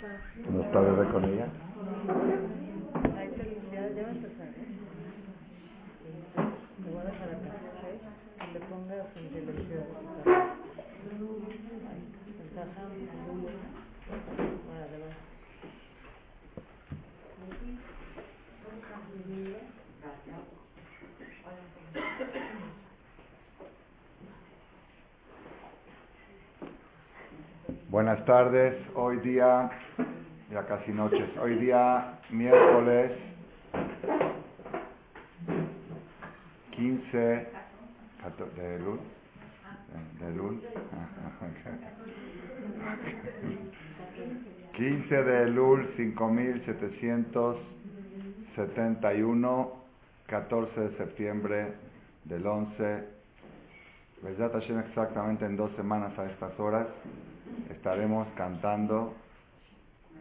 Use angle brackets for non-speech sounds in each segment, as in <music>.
Buenas tardes con ella. Hay felicidad, ya va a empezar, ¿eh? Te voy a dejar acá, ¿ok? Que le pongas en silencio. Ventaja. Órale, va. Buenas tardes, hoy día, ya casi noches, hoy día miércoles 15 14 <laughs> de Lul, de Lul, 15 de Lul 5771, 14 de septiembre del 11, Besat Hashem exactamente en dos semanas a estas horas estaremos cantando,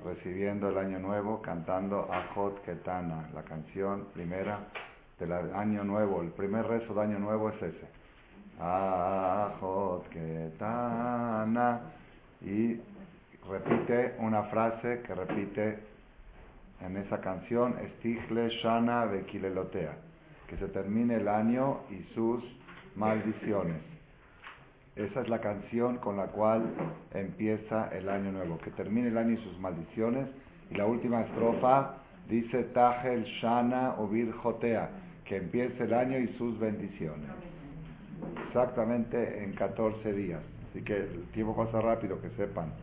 recibiendo el año nuevo, cantando Ajot Ketana, la canción primera del año nuevo. El primer rezo de año nuevo es ese. Ajot Ketana. Y repite una frase que repite en esa canción, Estigle Shana Bekilelotea, que se termine el año y sus maldiciones. Esa es la canción con la cual empieza el año nuevo, que termine el año y sus maldiciones. Y la última estrofa dice Tajel Shana Ovir Jotea, que empiece el año y sus bendiciones. Exactamente en 14 días. Así que el tiempo pasa rápido, que sepan.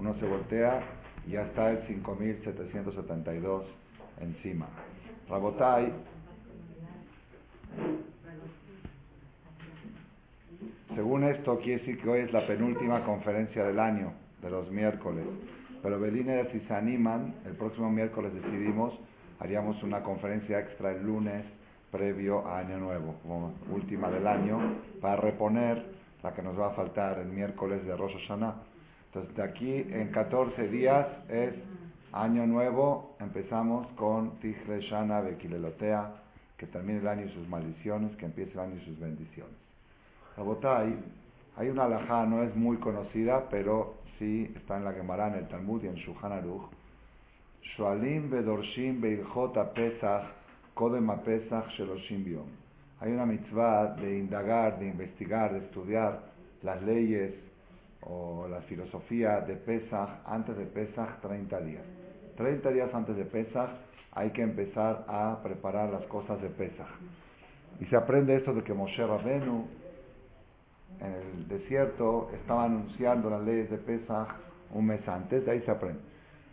Uno se voltea y ya está el 5772 encima. Rabotai, según esto, quiere decir que hoy es la penúltima conferencia del año, de los miércoles. Pero Belínez, si se animan, el próximo miércoles decidimos, haríamos una conferencia extra el lunes previo a Año Nuevo, como última del año, para reponer la que nos va a faltar el miércoles de Rosh Hashanah. Entonces, de aquí en 14 días es Año Nuevo, empezamos con Tigre Shana Bekilelotea, que termine el año y sus maldiciones, que empiece el año y sus bendiciones. Rabotai, hay una alajá, no es muy conocida, pero sí está en la Gemara, en el Talmud y en Shulchan Aruch. Shualim bedorshim beilchot pesach kodem pesach sheloshim biom. Hay una mitzvah de indagar, de investigar, de estudiar las leyes o la filosofía de Pesach antes de Pesach 30 días. 30 días antes de Pesach hay que empezar a preparar las cosas de Pesach. Y se aprende esto de que Moshe Rabenu en el desierto estaba anunciando las leyes de Pesach un mes antes, de ahí se aprende.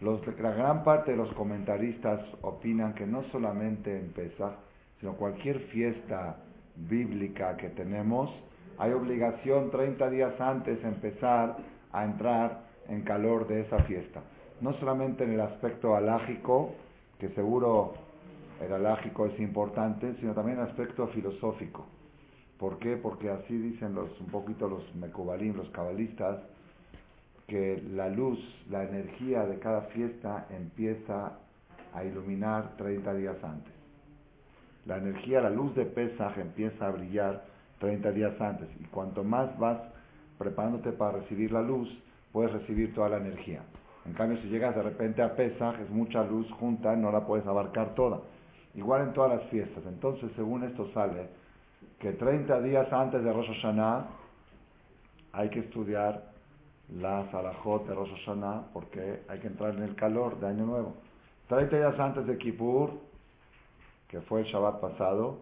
Los, la gran parte de los comentaristas opinan que no solamente en Pesach, sino cualquier fiesta bíblica que tenemos, hay obligación 30 días antes empezar a entrar en calor de esa fiesta. No solamente en el aspecto alágico, que seguro el alágico es importante, sino también en el aspecto filosófico. ¿Por qué? Porque así dicen los, un poquito los mecubalim, los cabalistas, que la luz, la energía de cada fiesta empieza a iluminar 30 días antes. La energía, la luz de Pesaj empieza a brillar 30 días antes. Y cuanto más vas preparándote para recibir la luz, puedes recibir toda la energía. En cambio, si llegas de repente a Pesaj, es mucha luz junta, no la puedes abarcar toda. Igual en todas las fiestas. Entonces, según esto sale, que 30 días antes de Rosh Hashanah hay que estudiar la Salahot de Rosh Hashanah porque hay que entrar en el calor de Año Nuevo. 30 días antes de Kippur, que fue el Shabbat pasado,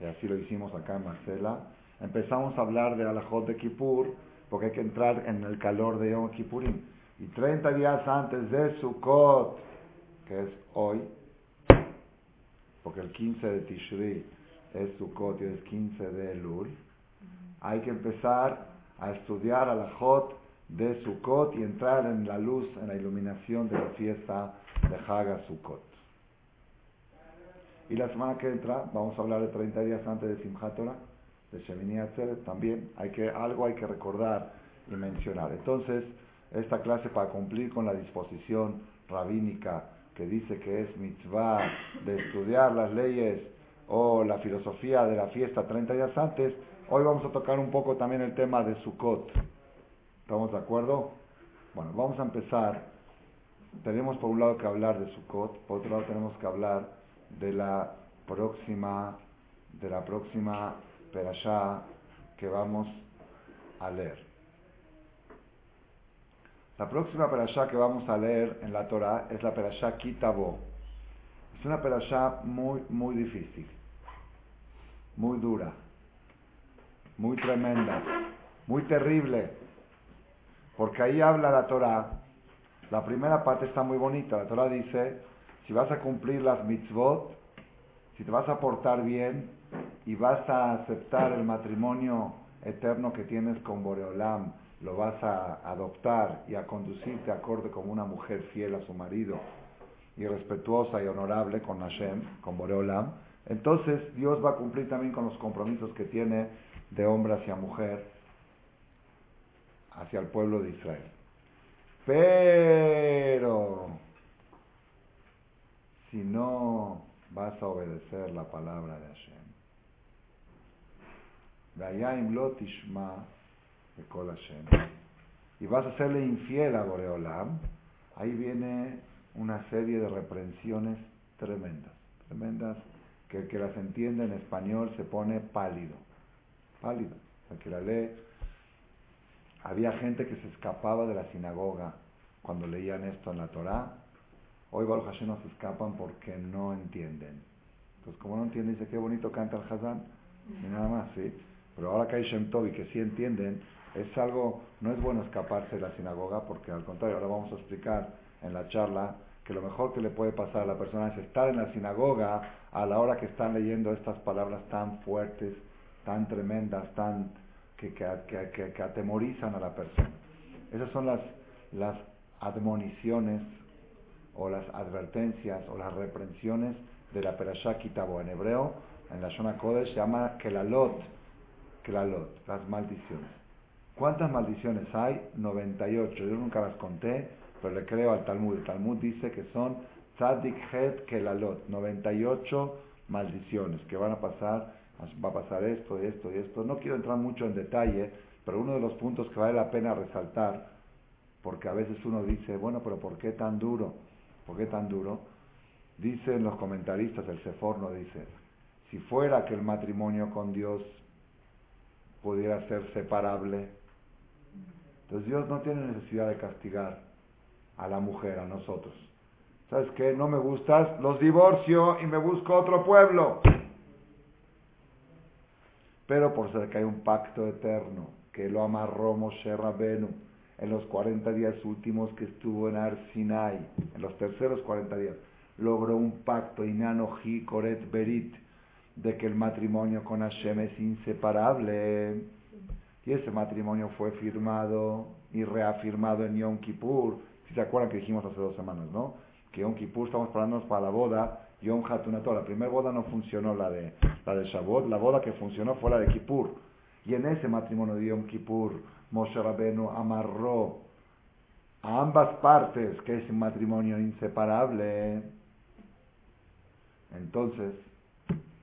y así lo hicimos acá en Marcela, empezamos a hablar de Alajot de Kippur porque hay que entrar en el calor de Yom Kippurim. Y 30 días antes de Sukkot, que es hoy, porque el 15 de Tishri es Sukkot y es 15 de Elul, hay que empezar a estudiar a la Jot de Sukkot y entrar en la luz, en la iluminación de la fiesta de Haga Sukkot. Y la semana que entra vamos a hablar de 30 días antes de Simchat de Shemini también hay que, algo hay que recordar y mencionar. Entonces, esta clase para cumplir con la disposición rabínica que dice que es mitzvah de estudiar las leyes o la filosofía de la fiesta 30 días antes, hoy vamos a tocar un poco también el tema de Sukkot. ¿Estamos de acuerdo? Bueno, vamos a empezar tenemos por un lado que hablar de Sukkot, por otro lado tenemos que hablar de la próxima, de la próxima perashá que vamos a leer. La próxima perashá que vamos a leer en la Torah es la perashá Kitabo. Es una perashá muy, muy difícil, muy dura, muy tremenda, muy terrible, porque ahí habla la Torah. La primera parte está muy bonita. La Torah dice, si vas a cumplir las mitzvot, si te vas a portar bien y vas a aceptar el matrimonio eterno que tienes con Boreolam, lo vas a adoptar y a conducirte acorde como una mujer fiel a su marido y respetuosa y honorable con Hashem, con Boreolam, entonces Dios va a cumplir también con los compromisos que tiene de hombre hacia mujer, hacia el pueblo de Israel. Pero, si no vas a obedecer la palabra de Hashem, y vas a serle infiel a Boreolam, ahí viene una serie de reprensiones tremendas, tremendas, que el que las entiende en español se pone pálido, pálido, el que la lee. Había gente que se escapaba de la sinagoga cuando leían esto en la Torá. Hoy Baruch Hashem no se escapan porque no entienden. Entonces, como no entienden, dice, qué bonito canta el Hazán. Y nada más, ¿sí? Pero ahora que hay Shem Tov y que sí entienden, es algo, no es bueno escaparse de la sinagoga porque al contrario, ahora vamos a explicar en la charla que lo mejor que le puede pasar a la persona es estar en la sinagoga a la hora que están leyendo estas palabras tan fuertes, tan tremendas, tan que, que, que, atemorizan a la persona. Esas son las, las admoniciones o las advertencias o las reprensiones de la Perashá Kitabo. En hebreo, en la Shona Kodesh, se llama Kelalot, Kelalot, las maldiciones. ¿Cuántas maldiciones hay? 98. Yo nunca las conté, pero le creo al Talmud. El Talmud dice que son Tzadik Het Kelalot, 98 maldiciones que van a pasar, va a pasar esto y esto y esto. No quiero entrar mucho en detalle, pero uno de los puntos que vale la pena resaltar, porque a veces uno dice, bueno, pero ¿por qué tan duro? ¿Por qué tan duro? Dicen los comentaristas, el Seforno dice, si fuera que el matrimonio con Dios pudiera ser separable. Entonces Dios no tiene necesidad de castigar a la mujer, a nosotros. ¿Sabes qué? No me gustas, los divorcio y me busco otro pueblo. Pero por ser que hay un pacto eterno que lo amarró Moshe Rabenu en los 40 días últimos que estuvo en Arsinai, en los terceros 40 días, logró un pacto, Inanoji Koret Berit, de que el matrimonio con Hashem es inseparable. Y ese matrimonio fue firmado y reafirmado en Yom Kippur. Se acuerdan que dijimos hace dos semanas, ¿no? Que Yom Kippur estamos parándonos para la boda Yom Hatunato. La primera boda no funcionó, la de, la de Shavuot. La boda que funcionó fue la de Kippur. Y en ese matrimonio de Yom Kippur, Moshe Rabenu amarró a ambas partes que es un matrimonio inseparable. Entonces,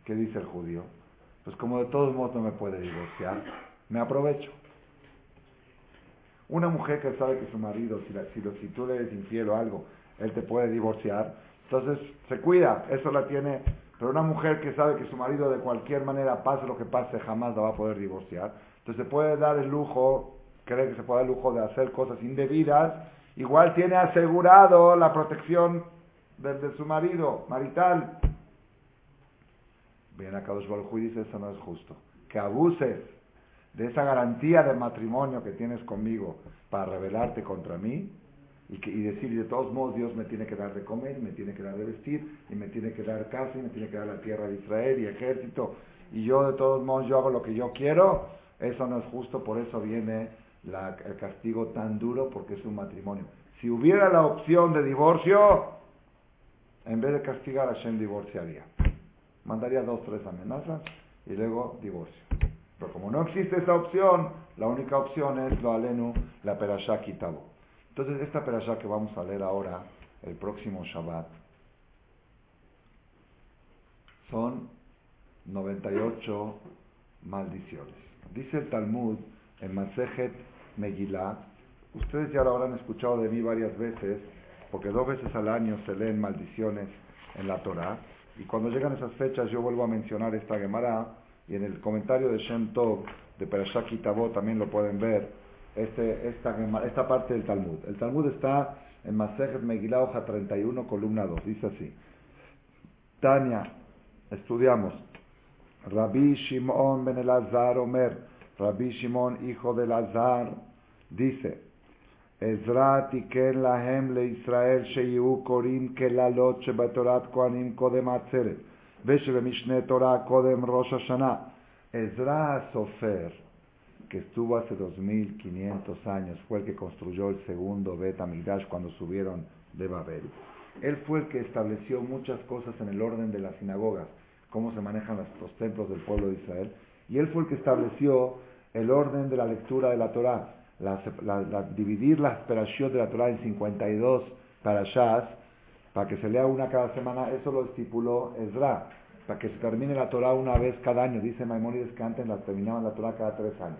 ¿Qué dice el judío? Pues como de todos modos no me puede divorciar, me aprovecho. Una mujer que sabe que su marido, si, tú le eres infiel o algo, él te puede divorciar, entonces se cuida, eso la tiene. Pero una mujer que sabe que su marido de cualquier manera, pase lo que pase, jamás la va a poder divorciar. Entonces se puede dar el lujo, cree que se puede dar el lujo de hacer cosas indebidas, igual tiene asegurado la protección de su marido marital. Viene a Kadosh Baruj y dice, eso no es justo. Que abuses de esa garantía de matrimonio que tienes conmigo para rebelarte contra mí y, decir, de todos modos, Dios me tiene que dar de comer, me tiene que dar de vestir, y me tiene que dar casa, y me tiene que dar la tierra de Israel y ejército, y yo de todos modos yo hago lo que yo quiero, eso no es justo, por eso viene el castigo tan duro, porque es un matrimonio. Si hubiera la opción de divorcio, en vez de castigar, a Hashem divorciaría mandaría dos, tres amenazas y luego divorcio. Pero como no existe esa opción, la única opción es lo alenu, la perashá kitabo. Entonces, esta perashá que vamos a leer ahora, el próximo Shabbat, son 98 maldiciones. Dice el Talmud en Masejet Megillah, ustedes ya lo habrán escuchado de mí varias veces, porque dos veces al año se leen maldiciones en la Torah. Y cuando llegan esas fechas yo vuelvo a mencionar esta Gemara y en el comentario de Shem Tov de Perashak Kitabot también lo pueden ver este, esta, esta parte del Talmud. El Talmud está en Masejet Megillah, hoja 31, columna 2. Dice así. Tania, estudiamos. Rabbi Shimon ben Elazar Omer, Rabbi Shimon, hijo de Elazar, dice, Ezra tiken lahem le Israel sheyu korim kelalot shebatorat koanim kodem mishne Torah kodem Rosh Hashanah. Ezra Sofer, que estuvo hace 2500 años, fue el que construyó el segundo Bet Amigdash cuando subieron de Babel. Él fue el que estableció muchas cosas en el orden de las sinagogas, cómo se manejan los, templos del pueblo de Israel. Y él fue el que estableció el orden de la lectura de la Torah, la, dividir las perashot de la Torah en 52 parashas, para que se lea una cada semana, eso lo estipuló Ezra, para que se termine la Torah una vez cada año. Dice Maimónides que antes la terminaban la Torah cada tres años.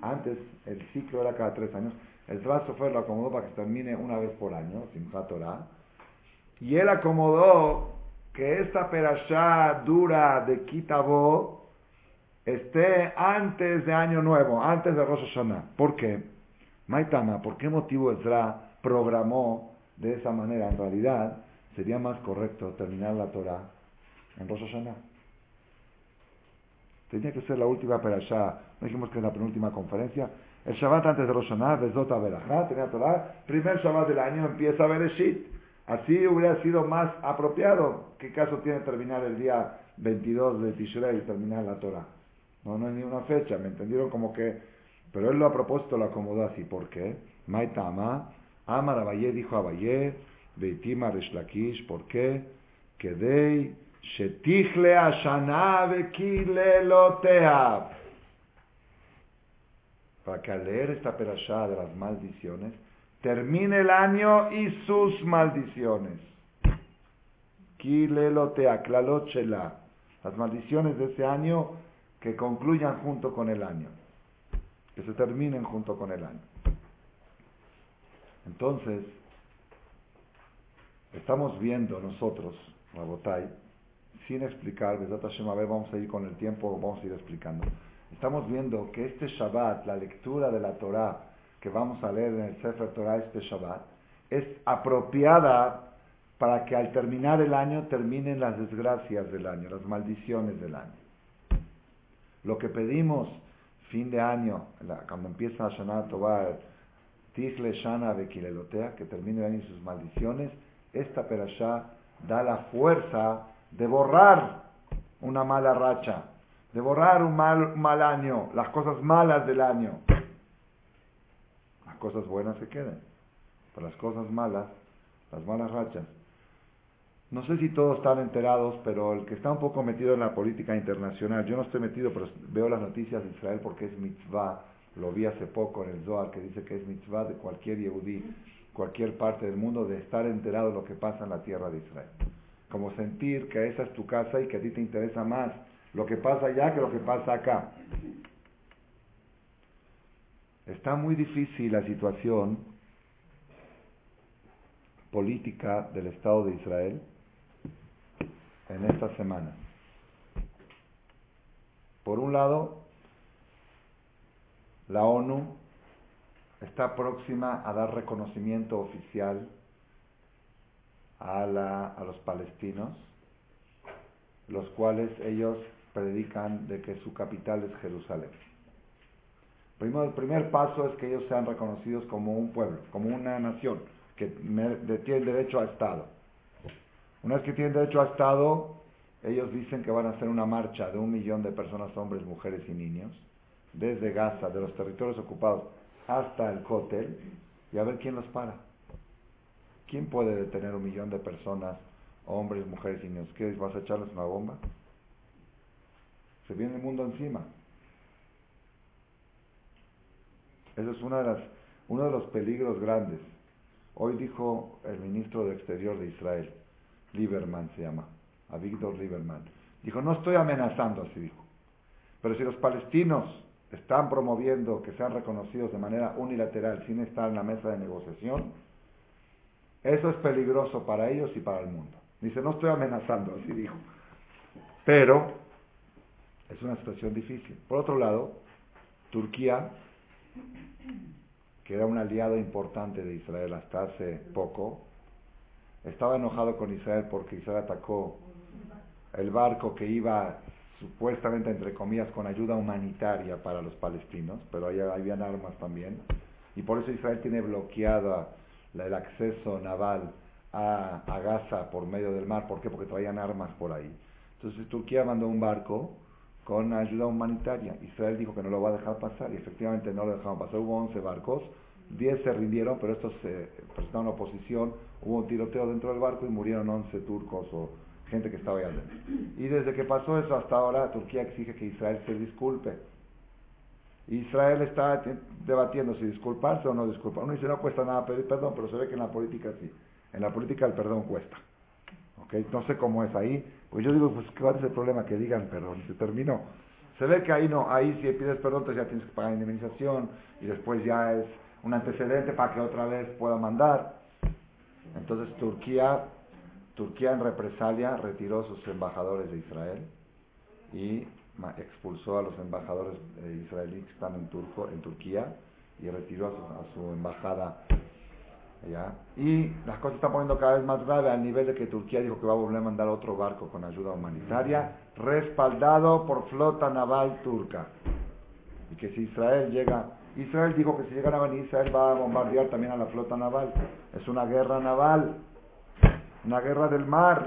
Antes el ciclo era cada tres años. El fue lo acomodó para que termine una vez por año, sin Torah. Y él acomodó que esta perashá dura de Kitabo esté antes de Año Nuevo, antes de Rosh Hashanah. ¿Por qué? Maitama, ¿por qué motivo Ezra programó de esa manera? En realidad, sería más correcto terminar la Torah en Rosh. Tenía que ser la última perashá. No dijimos que es la penúltima conferencia. El Shabbat antes de Rosh Hashanah, Vezota Berajá, tenía Torah. Primer Shabbat del año empieza Bereshit. Así hubiera sido más apropiado. ¿Qué caso tiene terminar el día 22 de Tishrei y terminar la Torah? No, no hay ni una fecha. Me entendieron como que... Pero él lo a propósito lo acomodó así. ¿Por qué? Maitama, Amar Abaye dijo Abaye, Beitima Reshlakish. ¿Por qué? Kedei Shetichle Ashana Para que al leer esta perashá de las maldiciones, termine el año y sus maldiciones. Kilelotea, klalochela. Las maldiciones de ese año que concluyan junto con el año. Que se terminen junto con el año. Entonces, estamos viendo nosotros, Rabotai, sin explicar, a ver, vamos a ir con el tiempo, vamos a ir explicando. Estamos viendo que este Shabbat, la lectura de la Torah que vamos a leer en el Sefer Torah este Shabbat, es apropiada para que al terminar el año terminen las desgracias del año, las maldiciones del año. Lo que pedimos fin de año, cuando empieza Shana Tobar, Tichle Shana Bekilelotea, que termine el año sus maldiciones, esta perashá da la fuerza de borrar una mala racha, de borrar un mal, mal año, las cosas malas del año. Las cosas buenas se quedan, pero las cosas malas, las malas rachas. No sé si todos están enterados, pero el que está un poco metido en la política internacional, yo no estoy metido, pero veo las noticias de Israel porque es mitzvah, lo vi hace poco en el Zohar, que dice que es mitzvah de cualquier yehudí, cualquier parte del mundo, de estar enterado de lo que pasa en la tierra de Israel como sentir que esa es tu casa y que a ti te interesa más lo que pasa allá que lo que pasa acá. Está muy difícil la situación política del Estado de Israel en esta semana. Por un lado, la ONU está próxima a dar reconocimiento oficial a, la, a los palestinos, los cuales ellos predican de que su capital es Jerusalén. Primero, el primer paso es que ellos sean reconocidos como un pueblo, como una nación, que tiene derecho a Estado. Una vez que tienen derecho a Estado, ellos dicen que van a hacer una marcha de un millón de personas, hombres, mujeres y niños, desde Gaza, de los territorios ocupados, hasta el Kotel, y a ver quién los para. ¿Quién puede detener un millón de personas, hombres, mujeres y niños? ¿Qué vas a echarles una bomba? Se viene el mundo encima. Eso es una de las, uno de los peligros grandes. Hoy dijo el ministro de Exterior de Israel, Lieberman se llama, a Víctor Lieberman. Dijo, no estoy amenazando, así dijo. Pero si los palestinos están promoviendo que sean reconocidos de manera unilateral sin estar en la mesa de negociación, Eso es peligroso para ellos y para el mundo. Dice, no estoy amenazando, así dijo. Pero es una situación difícil. Por otro lado, Turquía, que era un aliado importante de Israel hasta hace poco, estaba enojado con Israel porque Israel atacó el barco que iba supuestamente, entre comillas, con ayuda humanitaria para los palestinos, pero ahí habían armas también. Y por eso Israel tiene bloqueado el acceso naval a, Gaza por medio del mar. ¿Por qué? Porque traían armas por ahí. Entonces Turquía mandó un barco con ayuda humanitaria. Israel dijo que no lo va a dejar pasar y efectivamente no lo dejaron pasar. Hubo 11 barcos, 10 se rindieron, pero estos se presentaron oposición. Hubo un tiroteo dentro del barco y murieron 11 turcos o gente que estaba ahí adentro. Y desde que pasó eso hasta ahora, Turquía exige que Israel se disculpe. Israel está debatiendo si disculparse o no disculpar. Uno dice no cuesta nada pedir perdón, pero se ve que en la política sí. En la política el perdón cuesta. ¿Okay? No sé cómo es ahí. Pues yo digo, pues ¿cuál es el problema? Que digan perdón. Se terminó. Se ve que ahí no, ahí si pides perdón, entonces ya tienes que pagar indemnización y después ya es un antecedente para que otra vez pueda mandar. Entonces Turquía, Turquía en represalia retiró sus embajadores de Israel y expulsó a los embajadores israelíes que están en, Turco, en Turquía y retiró a su, embajada ¿ya? Y las cosas están poniendo cada vez más graves al nivel de que Turquía dijo que va a volver a mandar otro barco con ayuda humanitaria, respaldado por flota naval turca. Y que si Israel llega, Israel dijo que si llegan a venir, Israel va a bombardear también a la flota naval. Es una guerra naval, una guerra del mar.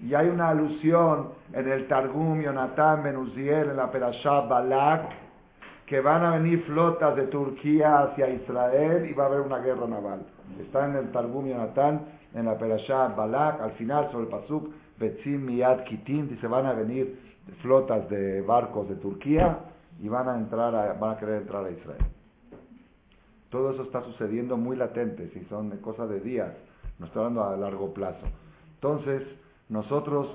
Y hay una alusión en el Targum Yonatan Benuziel, en la Perashá Balak, que van a venir flotas de Turquía hacia Israel y va a haber una guerra naval. Está en el Targum Yonatan, en la Perashá Balak, al final sobre el Pasuk, Betzim Miyad Kitin, dice van a venir flotas de barcos de Turquía y van a entrar van a querer entrar a Israel. Todo eso está sucediendo muy latente, si son cosas de días, no estoy hablando a largo plazo. Entonces, nosotros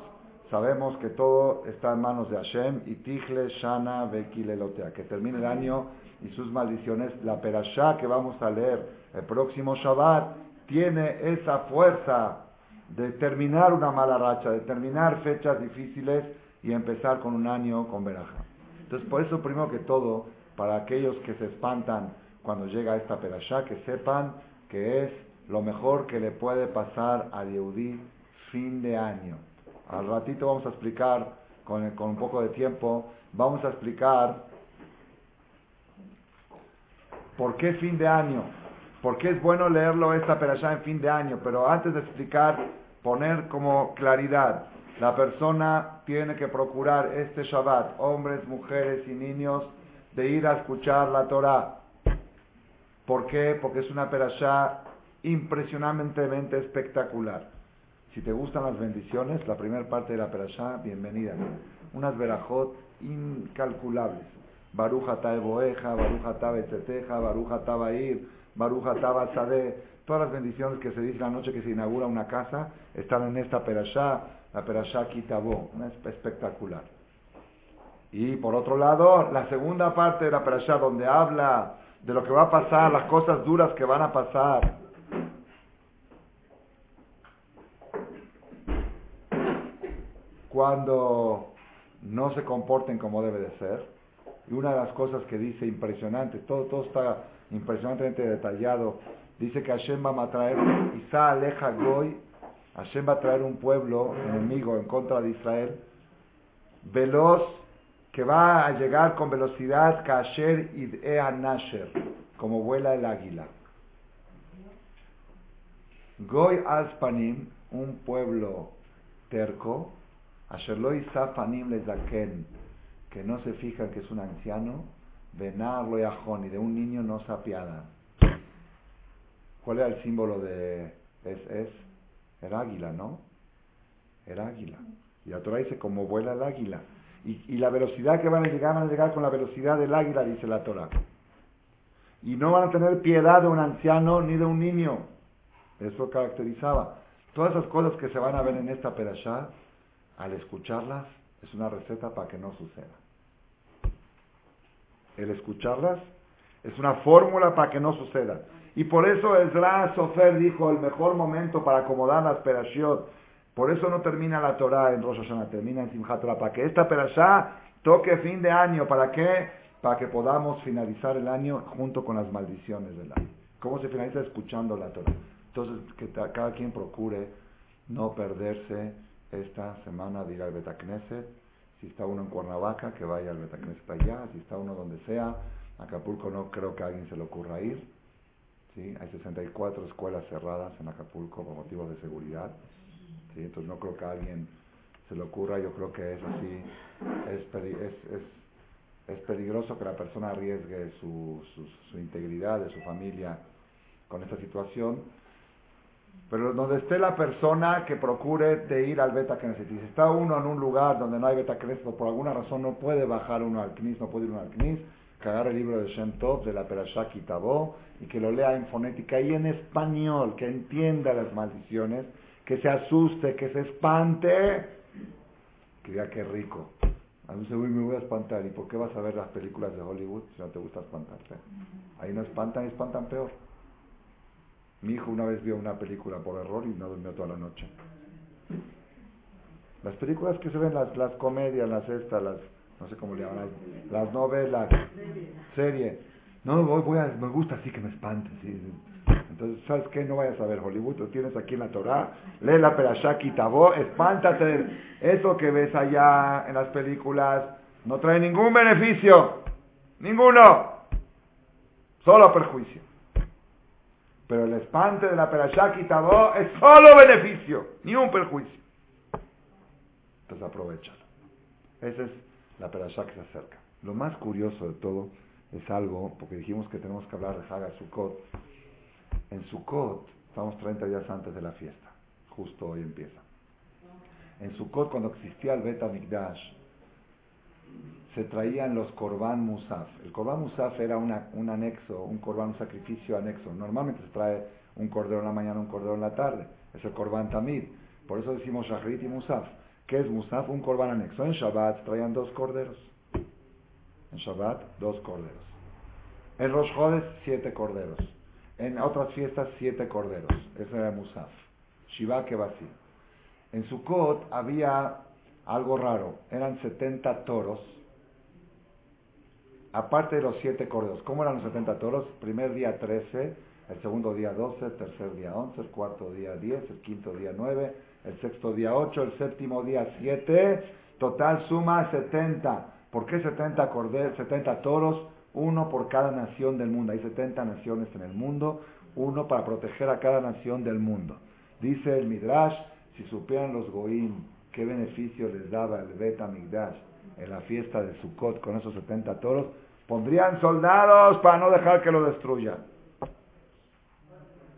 sabemos que todo está en manos de Hashem y Tichle, Shana, Bekilelotea, que termine el año y sus maldiciones. La perashá que vamos a leer el próximo Shabbat tiene esa fuerza de terminar una mala racha, de terminar fechas difíciles y empezar con un año con veraja. Entonces, por eso, primero que todo, para aquellos que se espantan cuando llega esta perashá, que sepan que es lo mejor que le puede pasar a Yehudí fin de año. Al ratito vamos a explicar, con, un poco de tiempo, vamos a explicar por qué fin de año, por qué es bueno leerlo esta perashá en fin de año, pero antes de explicar, poner como claridad, la persona tiene que procurar este Shabbat, hombres, mujeres y niños, de ir a escuchar la Torah. ¿Por qué? Porque es una perashá impresionantemente espectacular. Si te gustan las bendiciones, la primera parte de la perashá, bienvenida. Unas verajot incalculables. Baruch atah boeja, Baruch atah betzeteja, Baruch atah bair, Baruch atah Todas las bendiciones que se dicen la noche que se inaugura una casa están en esta perashá, la perashá Kitabó, espectacular. Y por otro lado, la segunda parte de la perashá donde habla de lo que va a pasar, las cosas duras que van a pasar, cuando no se comporten como debe de ser. Y una de las cosas que dice impresionante, todo, todo está impresionantemente detallado, dice que Hashem va a traer, Isa aleja Goy, Hashem va a traer un pueblo enemigo en contra de Israel, veloz, que va a llegar con velocidad, Kasher y Nasher, como vuela el águila. Goy Aspanim, un pueblo terco, Asherloi Safanim Lezaken, que no se fijan que es un anciano, Venarlo y y de un niño no se apiadan. ¿Cuál era el símbolo de es, es? El águila, ¿no? El águila. Y la Torah dice como vuela el águila. Y, y, la velocidad que van a llegar, van a llegar con la velocidad del águila, dice la Torah. Y no van a tener piedad de un anciano ni de un niño. Eso caracterizaba. Todas esas cosas que se van a ver en esta perashá al escucharlas es una receta para que no suceda. El escucharlas es una fórmula para que no suceda. Y por eso Ezra Sofer dijo el mejor momento para acomodar las perashiot. Por eso no termina la Torah en Rosh Hashanah, termina en Simchat. Para que esta perashá toque fin de año. ¿Para qué? Para que podamos finalizar el año junto con las maldiciones del año. ¿Cómo se finaliza? Escuchando la Torah. Entonces, que cada quien procure no perderse esta semana de ir al Betacneset. Si está uno en Cuernavaca, que vaya al Betacneset allá. Si está uno donde sea, Acapulco no creo que a alguien se le ocurra ir. ¿sí? Hay 64 escuelas cerradas en Acapulco por motivos de seguridad. ¿sí? Entonces no creo que a alguien se le ocurra. Yo creo que es así. Es, es, es, es peligroso que la persona arriesgue su, su, su integridad de su familia con esta situación pero donde esté la persona que procure de ir al Beta Knesset. Si está uno en un lugar donde no hay Beta Knesset, por alguna razón no puede bajar uno al Knis, no puede ir uno al Knis, que el libro de Shem Tov, de la Perashá Kitabó, y que lo lea en fonética y en español, que entienda las maldiciones, que se asuste, que se espante. Que diga que rico. A mí se me voy a espantar. ¿Y por qué vas a ver las películas de Hollywood si no te gusta espantarte? Ahí no espantan y espantan peor. Mi hijo una vez vio una película por error y no durmió toda la noche. Las películas que se ven, las, las comedias, las estas, las, no sé cómo le llaman, las, novelas, serie. No, voy, a, me gusta así que me espante. Entonces, ¿sabes qué? No vayas a ver Hollywood, lo tienes aquí en la Torah, lee la Perashá Kitabó, espántate. Eso que ves allá en las películas no trae ningún beneficio. Ninguno. Solo perjuicio. Pero el espante de la Perashá es solo beneficio, ni un perjuicio. Entonces aprovechalo. Esa es la Perashá que se acerca. Lo más curioso de todo es algo, porque dijimos que tenemos que hablar de Haga Sukkot. En Sukkot, estamos 30 días antes de la fiesta. Justo hoy empieza. En Sukkot, cuando existía el Bet Mikdash, se traían los Korban Musaf. El Korban Musaf era una, un anexo, un Korban, un sacrificio anexo. Normalmente se trae un cordero en la mañana, un cordero en la tarde. Es el Korban Tamid. Por eso decimos Shachrit y Musaf. ¿Qué es Musaf? Un Korban anexo. En Shabbat traían dos corderos. En Shabbat, dos corderos. En Rosh siete corderos. En otras fiestas, siete corderos. Eso era Musaf. Shiva Kebasi. En Sukkot había algo raro. Eran 70 toros aparte de los siete corderos. ¿Cómo eran los 70 toros? Primer día 13, el segundo día 12, el tercer día 11, el cuarto día 10, el quinto día 9, el sexto día 8, el séptimo día 7, total suma 70. ¿Por qué 70 corderos, 70 toros? Uno por cada nación del mundo. Hay 70 naciones en el mundo, uno para proteger a cada nación del mundo. Dice el Midrash, si supieran los Goim qué beneficio les daba el Bet Migdash en la fiesta de Sukkot con esos 70 toros, pondrían soldados para no dejar que lo destruyan.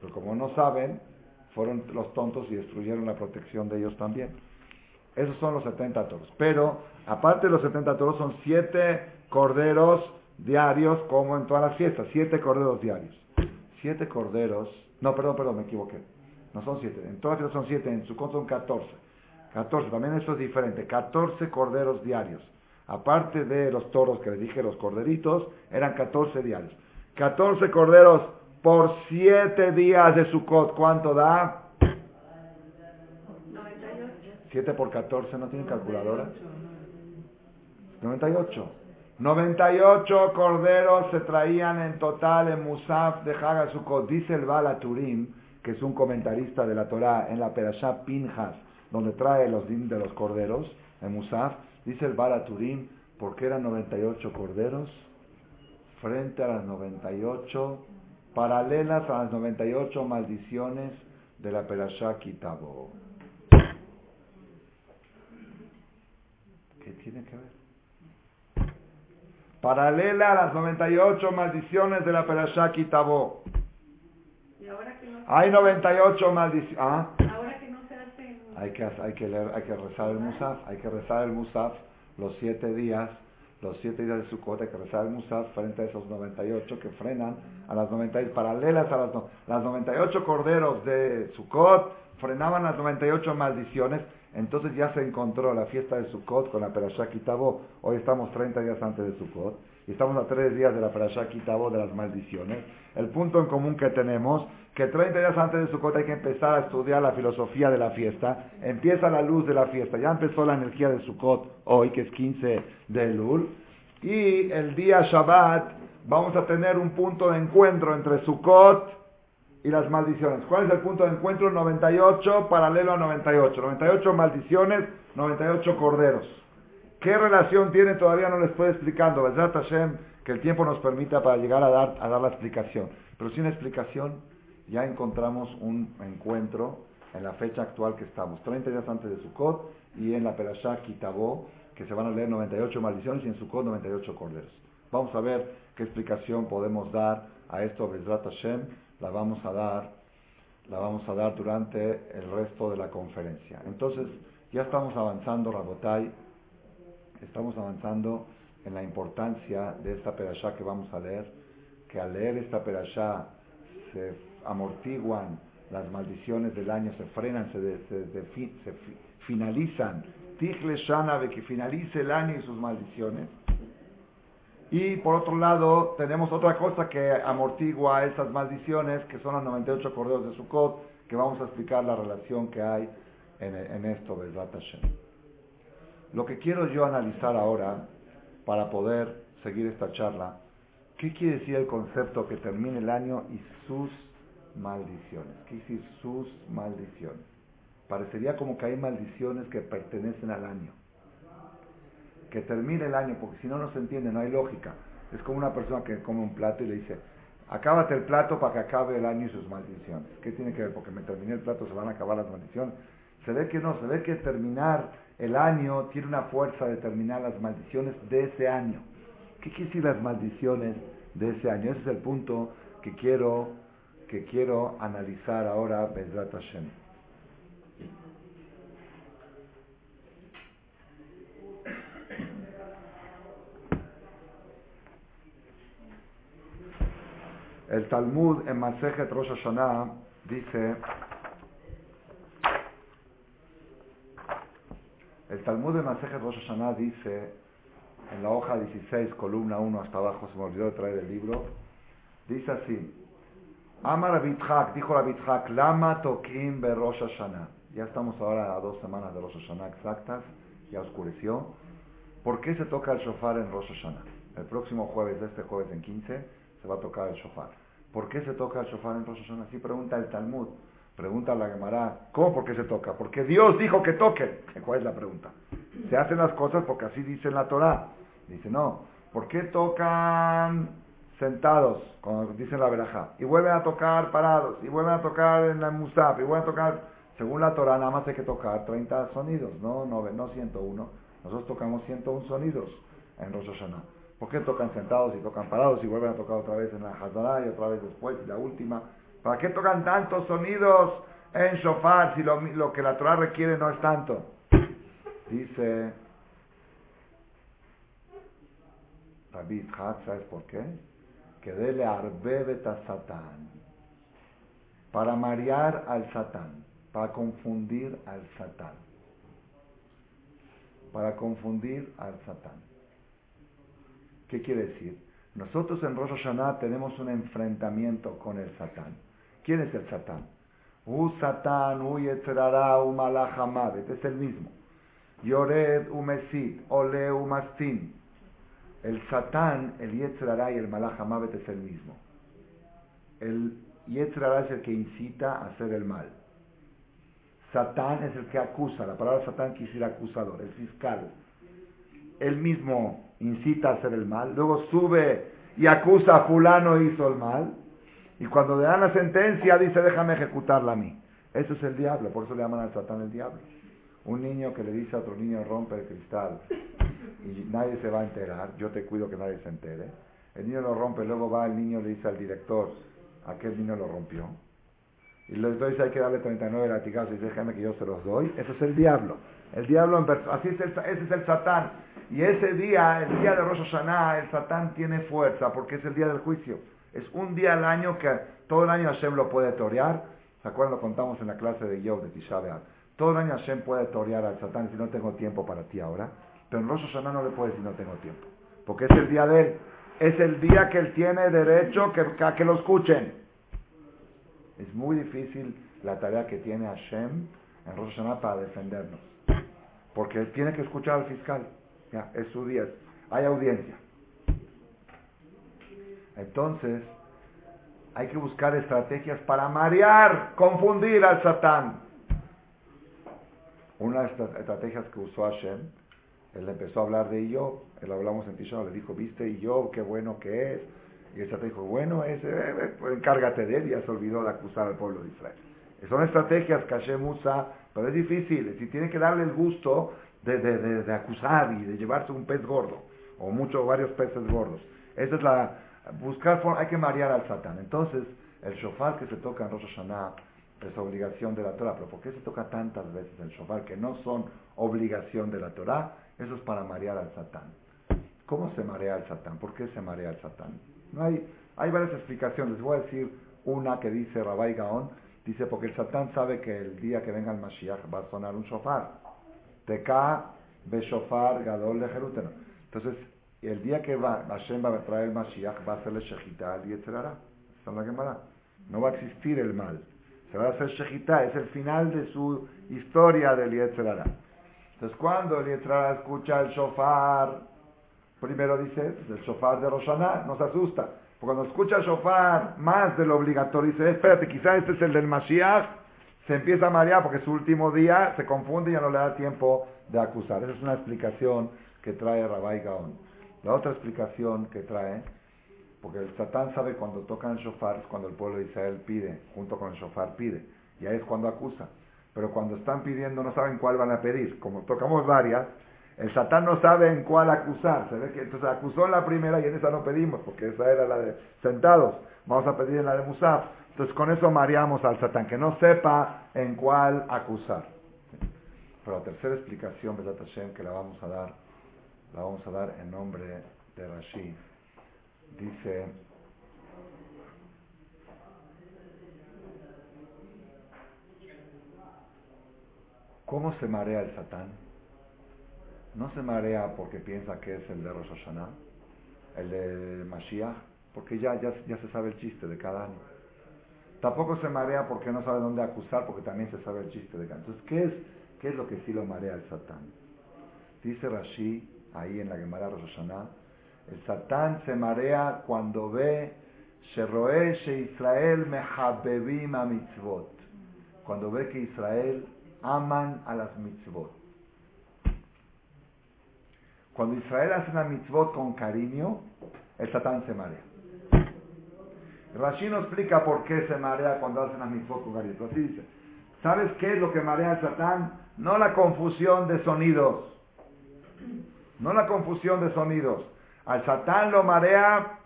Pero como no saben, fueron los tontos y destruyeron la protección de ellos también. Esos son los 70 toros. Pero, aparte de los 70 toros, son 7 corderos diarios, como en todas las fiestas. 7 corderos diarios. 7 corderos. No, perdón, perdón, me equivoqué. No son 7. En todas las fiestas son 7. En su son 14. 14. También eso es diferente. 14 corderos diarios. Aparte de los toros que les dije, los corderitos, eran 14 diarios. 14 corderos por 7 días de Sukkot, ¿cuánto da? 7 por 14, ¿no tienen calculadora? 98. 98 corderos se traían en total en Musaf de Haga Sukkot. Dice el Bala Turim, que es un comentarista de la Torah en la Perashá Pinjas, donde trae los din de los corderos, en Musaf, Dice el Baraturim, porque eran 98 corderos frente a las 98, paralelas a las 98 maldiciones de la Perashá Kitabo. ¿Qué tiene que ver? Paralela a las 98 maldiciones de la Perashá Kitabo. Hay 98 maldiciones. ¿Ah? Hay que, hay que, leer, hay que rezar el Musaf, hay que rezar el Musaf los siete días, los siete días de Sukkot, hay que rezar el Musaf frente a esos 98 que frenan a las 98, paralelas a las, las 98 corderos de Sukkot, frenaban las 98 maldiciones. Entonces ya se encontró la fiesta de Sukkot con la Perashá Kitabo. Hoy estamos 30 días antes de Sukkot. Y estamos a tres días de la Perashá Kitabo de las maldiciones. El punto en común que tenemos, que 30 días antes de Sukkot hay que empezar a estudiar la filosofía de la fiesta. Empieza la luz de la fiesta. Ya empezó la energía de Sukkot hoy, que es 15 de Elul. Y el día Shabbat vamos a tener un punto de encuentro entre Sukkot y las maldiciones. ¿Cuál es el punto de encuentro? 98 paralelo a 98. 98 maldiciones, 98 corderos. ¿Qué relación tiene? Todavía no les estoy explicando. ¿Verdad, Hashem? Que el tiempo nos permita para llegar a dar, a dar la explicación. Pero sin explicación, ya encontramos un encuentro en la fecha actual que estamos. 30 días antes de Sukkot y en la Perashá Kitabó, que se van a leer 98 maldiciones y en Sukkot 98 corderos. Vamos a ver qué explicación podemos dar a esto, Bezrat Hashem la vamos a dar, la vamos a dar durante el resto de la conferencia. Entonces, ya estamos avanzando, Rabotay, estamos avanzando en la importancia de esta perashá que vamos a leer, que al leer esta perashá se amortiguan las maldiciones del año, se frenan, se, se, finalizan. Tichle Shana, que finalice el año y sus maldiciones. Y por otro lado, tenemos otra cosa que amortigua esas maldiciones, que son los 98 corderos de Sukkot, que vamos a explicar la relación que hay en, en esto, Bezrat Hashem. Lo que quiero yo analizar ahora, para poder seguir esta charla, ¿qué quiere decir el concepto que termine el año y sus maldiciones? ¿Qué decir sus maldiciones? Parecería como que hay maldiciones que pertenecen al año que termine el año, porque si no, no se entiende, no hay lógica. Es como una persona que come un plato y le dice, acábate el plato para que acabe el año y sus maldiciones. ¿Qué tiene que ver? Porque me terminé el plato, se van a acabar las maldiciones. Se ve que no, se ve que terminar el año tiene una fuerza de terminar las maldiciones de ese año. ¿Qué quiere las maldiciones de ese año? Ese es el punto que quiero, que quiero analizar ahora, Bezrat Hashem. El Talmud en Masejet Rosh Hashanah dice, el Talmud en Masejet Rosh Hashanah dice, en la hoja 16, columna 1 hasta abajo, se me olvidó de traer el libro, dice así, Amar Abitzhak, dijo Abitzhak, Lama Tokim Be Rosh Hashanah. Ya estamos ahora a dos semanas de Rosh Hashanah exactas, ya oscureció. ¿Por qué se toca el shofar en Rosh Hashanah? El próximo jueves, este jueves en 15, se va a tocar el shofar. ¿Por qué se toca el shofar en Rosh Hashanah? Así pregunta el Talmud. Pregunta la Gemara, ¿cómo por qué se toca? Porque Dios dijo que toque. <laughs> ¿Cuál es la pregunta? Se hacen las cosas porque así dice la Torah. Dice, no, ¿por qué tocan sentados, como dice la verajá? Y vuelven a tocar parados, y vuelven a tocar en la musaf, y vuelven a tocar, según la Torah, nada más hay que tocar 30 sonidos, no, no, no 101. Nosotros tocamos 101 sonidos en Rosh Hashanah. ¿Por qué tocan sentados y tocan parados y vuelven a tocar otra vez en la Hazara y otra vez después y la última? ¿Para qué tocan tantos sonidos en shofar si lo, que la Torah requiere no es tanto? Dice David ¿sabes por qué? Que dele arbebet a Satán. Para marear al Satán, para confundir al Satán. Para confundir al Satán. ¿Qué quiere decir? Nosotros en Rosh Hashanah tenemos un enfrentamiento con el Satán. ¿Quién es el Satán? U Satán, U Yetzerara, U Malahamad. es el mismo. Yored, U Mesid, Ole, U Mastin. El Satán, el Yetzerara y el Malahamad es el mismo. El Yetzerara es el que incita a hacer el mal. Satán es el que acusa. La palabra Satán quisiera acusador, el fiscal. El mismo incita a hacer el mal, luego sube y acusa a fulano hizo el mal, y cuando le dan la sentencia dice déjame ejecutarla a mí. Eso es el diablo, por eso le llaman al satán el diablo. Un niño que le dice a otro niño rompe el cristal y nadie se va a enterar, yo te cuido que nadie se entere. El niño lo rompe, luego va el niño le dice al director, aquel niño lo rompió. Y le dice hay que darle 39 latigazos y déjame que yo se los doy. Eso es el diablo. El diablo en así es el, ese es el satán. Y ese día, el día de Rosh Hashanah, el Satán tiene fuerza porque es el día del juicio. Es un día al año que todo el año Hashem lo puede torear. ¿Se acuerdan? Lo contamos en la clase de Yov de Tisha Todo el año Hashem puede torear al Satán decir no tengo tiempo para ti ahora, pero en Rosh no le puede decir no tengo tiempo, porque es el día de él, es el día que él tiene derecho que, a que lo escuchen. Es muy difícil la tarea que tiene Hashem en Rosh Hashanah para defendernos, porque él tiene que escuchar al fiscal, ya, es su día, hay audiencia. Entonces, hay que buscar estrategias para marear, confundir al Satán. Una de las estrategias que usó Hashem, él empezó a hablar de Job, él hablamos en Tishon, le dijo, viste Job, qué bueno que es. Y el Satán dijo, bueno, ese, eh, eh, pues encárgate de él, y ya se olvidó de acusar al pueblo de Israel. Son estrategias que Hashem usa, pero es difícil, si tiene que darle el gusto de, de, de, acusar y de llevarse un pez gordo, o muchos, varios peces gordos. Esa es la, buscar hay que marear al Satán. Entonces, el shofar que se toca en Rosh Hashanah es obligación de la Torah. Pero ¿por qué se toca tantas veces el shofar que no son obligación de la Torah? Eso es para marear al Satán. ¿Cómo se marea al Satán? ¿Por qué se marea al Satán? No hay, hay varias explicaciones. Les voy a decir una que dice Rabbi Gaon. Dice, porque el Satán sabe que el día que venga el Mashiach va a sonar un shofar. Teka be shofar gadol de Jerusalén. Entonces, el día que va, Hashem va a traer el Mashiach, va a hacerle Shechita al Yetzerara. La. No va a existir el mal. Se va a hacer Shechita. Es el final de su historia del Yetzerara. Entonces, cuando el Yetzerara escucha el shofar, primero dice, el shofar de Roshaná, nos asusta. Porque cuando escucha el shofar más de lo obligatorio, dice, espérate, quizás este es el del Mashiach, se empieza a marear porque su último día, se confunde y ya no le da tiempo de acusar. Esa es una explicación que trae Rabbi Gaon. La otra explicación que trae, porque el Satán sabe cuando tocan el shofar, es cuando el pueblo de Israel pide, junto con el shofar pide, y ahí es cuando acusa. Pero cuando están pidiendo no saben cuál van a pedir. Como tocamos varias, el Satán no sabe en cuál acusar. Se ve que entonces acusó en la primera y en esa no pedimos, porque esa era la de sentados. Vamos a pedir en la de Musaf. Entonces con eso mareamos al Satán, que no sepa en cuál acusar. Pero la tercera explicación, Besat Hashem, que la vamos a dar la vamos a dar en nombre de Rashi. Dice, ¿cómo se marea el Satán? No se marea porque piensa que es el de Rosh Hashanah, el de Mashiach, porque ya, ya, ya se sabe el chiste de cada año. Tampoco se marea porque no sabe dónde acusar, porque también se sabe el chiste de cada año. Entonces, ¿qué es, qué es lo que sí lo marea el Satán? Dice Rashi, ahí en la Gemara Rosh el Satán se marea cuando ve Sheroe Israel mehabebim mitzvot. Cuando ve que Israel aman a las mitzvot. Cuando Israel hace una mitzvot con cariño, el Satán se marea. Rashi no explica por qué se marea cuando hace una mitzvot con cariño. Así dice, ¿sabes qué es lo que marea al Satán? No la confusión de sonidos no la confusión de sonidos. Al Satán lo marea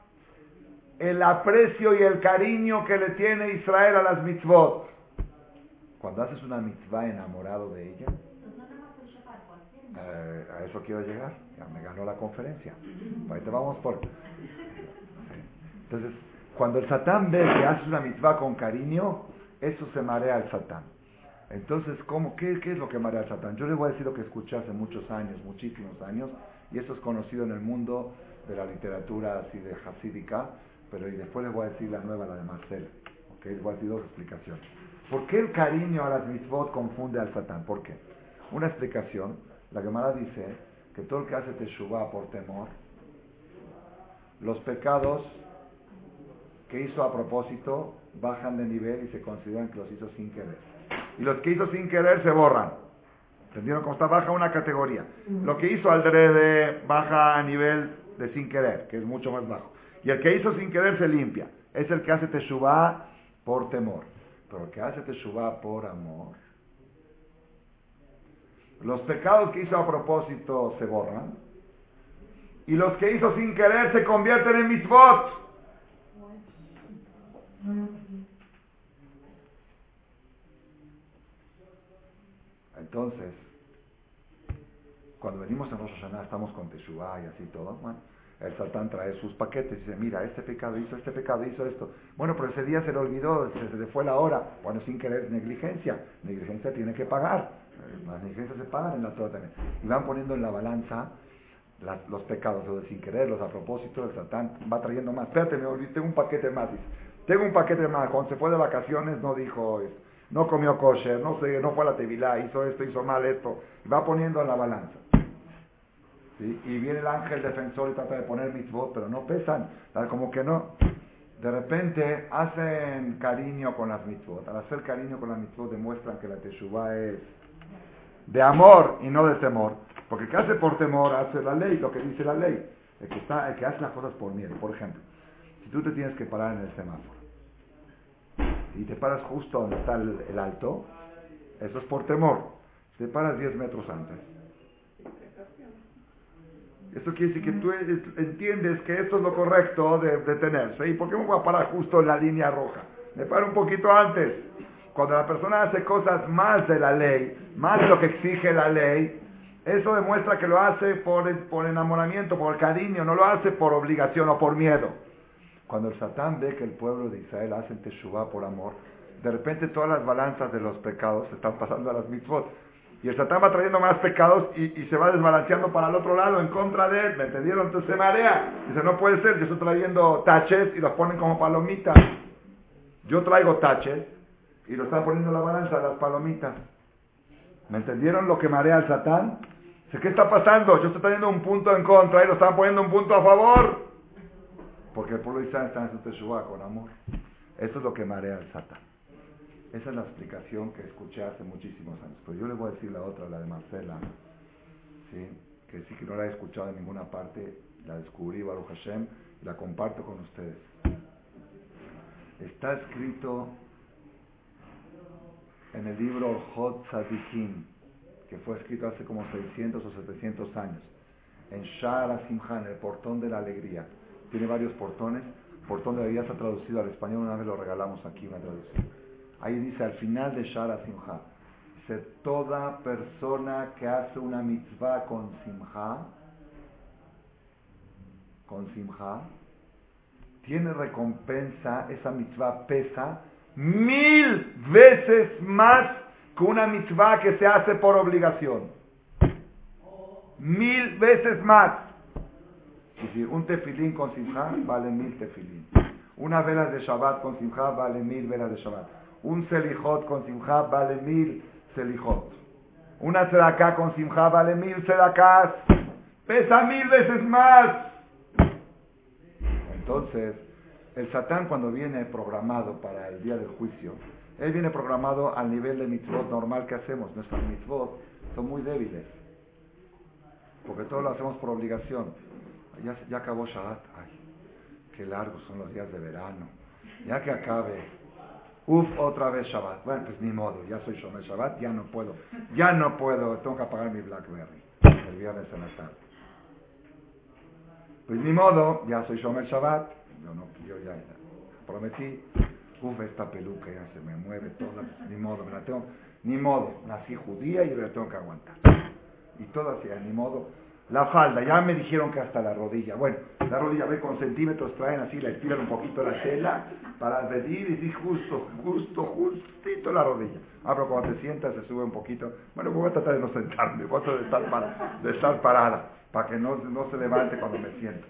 el aprecio y el cariño que le tiene Israel a las mitzvot. Cuando haces una mitzvah enamorado de ella, eh, a eso quiero llegar. Ya me ganó la conferencia. Ahí te vamos por. Entonces, cuando el Satán ve que haces una mitzvah con cariño, eso se marea al Satán. Entonces, ¿cómo, qué, ¿qué es lo que marea al Satán? Yo le voy a decir lo que escuché hace muchos años, muchísimos años, y eso es conocido en el mundo de la literatura así de hasídica, pero y después les voy a decir la nueva, la de Marcel. ¿ok? Les voy a decir dos explicaciones. ¿Por qué el cariño a las mitzvot confunde al Satán? ¿Por qué? Una explicación, la Gemara dice que todo el que hace teshuvah por temor, los pecados que hizo a propósito bajan de nivel y se consideran que los hizo sin querer y los que hizo sin querer se borran. ¿Entendieron cómo está? Baja una categoría. Lo que hizo Aldrede baja a nivel de sin querer, que es mucho más bajo. Y el que hizo sin querer se limpia. Es el que hace teshuvah por temor. Pero que hace teshuvah por amor. Los pecados que hizo a propósito se borran. Y los que hizo sin querer se convierten en mitzvot. Entonces, cuando venimos a Rosh estamos con Teshuvah y así todo. El Satán trae sus paquetes y dice, mira, este pecado hizo, este pecado hizo esto. Bueno, pero ese día se le olvidó, se, le fue la hora. Bueno, sin querer, negligencia. Negligencia tiene que pagar. Las negligencias se pagan en la Torah también. Y van poniendo en la balanza los pecados, los de sin querer, los a propósito, el Satán va trayendo más. Espérate, me olvidé, tengo un paquete más. Tengo un paquete más. Cuando se fue de vacaciones no dijo, no comió kosher, no, sé, no fue a la tevilá, hizo esto, hizo mal esto. Va poniendo en la balanza. Y viene el ángel defensor y trata de poner mitzvot, pero no pesan, como que no. De repente hacen cariño con las mitzvot. Al hacer cariño con las mitzvot demuestran que la teshuva es de amor y no de temor. Porque el que hace por temor hace la ley, lo que dice la ley. El que, está, el que hace las cosas por miedo. Por ejemplo, si tú te tienes que parar en el semáforo y te paras justo donde está el, el alto, eso es por temor. Si te paras 10 metros antes, eso quiere decir que tú entiendes que esto es lo correcto de detenerse. ¿Y por qué me voy a parar justo en la línea roja? Me paro un poquito antes. Cuando la persona hace cosas más de la ley, más de lo que exige la ley, eso demuestra que lo hace por, por enamoramiento, por cariño, no lo hace por obligación o por miedo. Cuando el Satán ve que el pueblo de Israel hace Teshuvah por amor, de repente todas las balanzas de los pecados se están pasando a las mitzvot. Y el Satán va trayendo más pecados y, se va desbalanceando para el otro lado, en contra de él. ¿Me entendieron? Entonces se marea. Dice, no puede ser, yo estoy trayendo taches y los ponen como palomitas. Yo traigo taches y lo están poniendo en la balanza las palomitas. ¿Me entendieron lo que marea el Satán? Dice, ¿qué está pasando? Yo estoy trayendo un punto en contra y lo están poniendo un punto a favor. Porque el pueblo de Israel está en su teshuva con amor. Eso es lo que marea el Satán. Esa es la explicación que escuché hace muchísimos años. Pero yo le voy a decir la otra, la de Marcela, ¿sí? que sí que no la he escuchado en ninguna parte, la descubrí, Baruch Hashem, y la comparto con ustedes. Está escrito en el libro Hot Tzadikim, que fue escrito hace como 600 o 700 años, en Shara Simhan, el portón de la alegría. Tiene varios portones. Portón de la alegría está traducido al español, una vez lo regalamos aquí, una traducción. Ahí dice al final de Shara Simha, dice, toda persona que hace una mitzvah con Simha, con Simha, tiene recompensa, esa mitzvah pesa mil veces más que una mitzvah que se hace por obligación. Mil veces más. Es decir, un tefilín con simja vale mil tefilín. Una vela de Shabbat con simja vale mil velas de Shabbat. Un selijot con simja vale mil selijot. Una sedacá con simja vale mil sedacás. Pesa mil veces más. Entonces, el Satán cuando viene programado para el día del juicio, él viene programado al nivel de mitzvot normal que hacemos. Nuestras mitzvot son muy débiles. Porque todo lo hacemos por obligación. Ya, ya acabó Shabbat. Ay, qué largos son los días de verano. Ya que acabe Uf, otra vez Shabbat. Bueno, pues ni modo, ya soy Shomer Shabbat, ya no puedo. Ya no puedo, tengo que apagar mi Blackberry el viernes en la tarde. Pues ni modo, ya soy Shomer Shabbat. Yo, no, yo ya prometí. Uf, esta peluca ya se me mueve toda. Ni modo, me la tengo. Ni modo, nací judía y la tengo que aguantar. Y todo así, ni modo. La falda, ya me dijeron que hasta la rodilla. Bueno, la rodilla, ve con centímetros, traen así, la estiran un poquito la tela para medir y sí, justo, justo, justito la rodilla. Ah, pero cuando te sientas se sube un poquito. Bueno, voy a tratar de no sentarme, voy a tratar de estar, de estar parada, para que no, no se levante cuando me siento.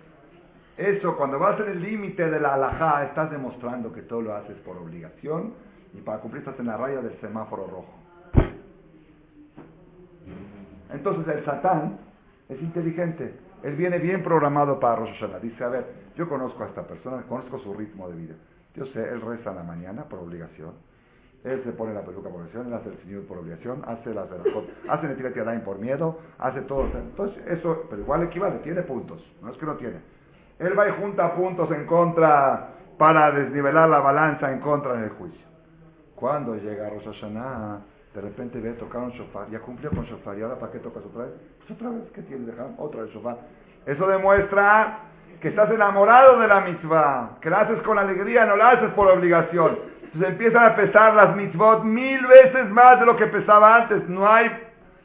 Eso, cuando vas en el límite de la alajá, estás demostrando que todo lo haces por obligación y para cumplir estás en la raya del semáforo rojo. Entonces el satán es inteligente. Él viene bien programado para Rosh. Dice, a ver, yo conozco a esta persona, conozco su ritmo de vida. Yo sé, él reza en la mañana por obligación. Él se pone la peluca por obligación, él hace el señor por obligación, hace las hace el Tirat por miedo, hace todo. Entonces, eso, pero igual equivale, tiene puntos, no es que no tiene. Él va y junta puntos en contra para desnivelar la balanza en contra en el juicio. Cuando llega Rosh de repente ve tocar un shofar, ya cumplió con shofar, y ahora ¿para qué tocas otra vez? Pues otra vez, ¿qué tiene? Dejar otra vez shofar. Eso demuestra que estás enamorado de la mitzvah, que la haces con alegría, no la haces por obligación. Entonces empiezan a pesar las mitzvot mil veces más de lo que pesaba antes. No hay,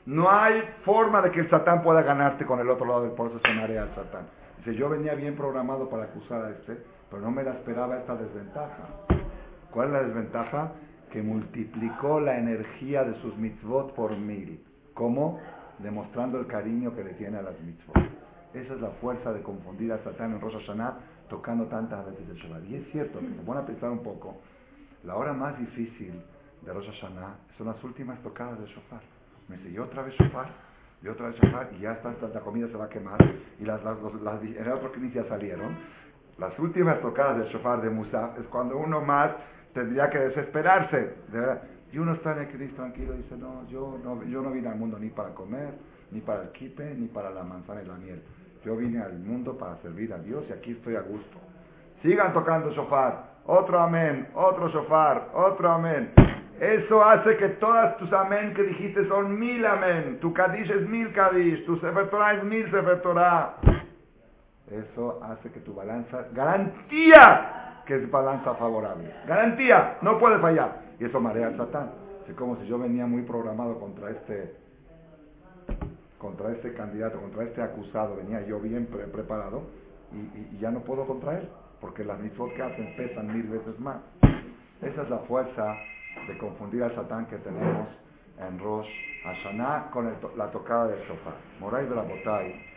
no hay forma de que el satán pueda ganarte con el otro lado del se marea al satán. Si yo venía bien programado para acusar a este, pero no me la esperaba esta desventaja. ¿Cuál es la desventaja? Que multiplicó la energía de sus mitzvot por mil. ¿Cómo? Demostrando el cariño que le tiene a las mitzvot. Esa es la fuerza de confundir a Satán en Rosh Hashanah tocando tantas veces el Shabbat. Y es cierto, que se pone a pensar un poco, la hora más difícil de Rosh Hashanah son las últimas tocadas del shofar. Me dice, ¿y otra vez shofar? ¿Y otra vez shofar? Y ya está, la comida se va a quemar. Y las, las, las, en otro salieron. Las últimas tocadas del shofar de Musaf es cuando uno más tendría que desesperarse. y uno está en el Cristo tranquilo y dice, no yo, no, yo no vine al mundo ni para comer, ni para el kipe, ni para la manzana y la miel. Yo vine al mundo para servir a Dios y aquí estoy a gusto. Sigan tocando shofar. Otro amén, otro shofar, otro amén. Eso hace que todas tus amén que dijiste son mil amén. Tu kadish es mil kadish. Tu sefer es mil sefer Eso hace que tu balanza, garantía que es balanza favorable. Garantía, no puede fallar. Y eso marea al Satán. Es como si yo venía muy programado contra este contra este candidato, contra este acusado, venía yo bien preparado y, ya no puedo contra él, porque las mitzvot que hacen pesan mil veces más. Esa es la fuerza de confundir al Satán que tenemos en Rosh Hashanah con la tocada del sofá. Moray Botay.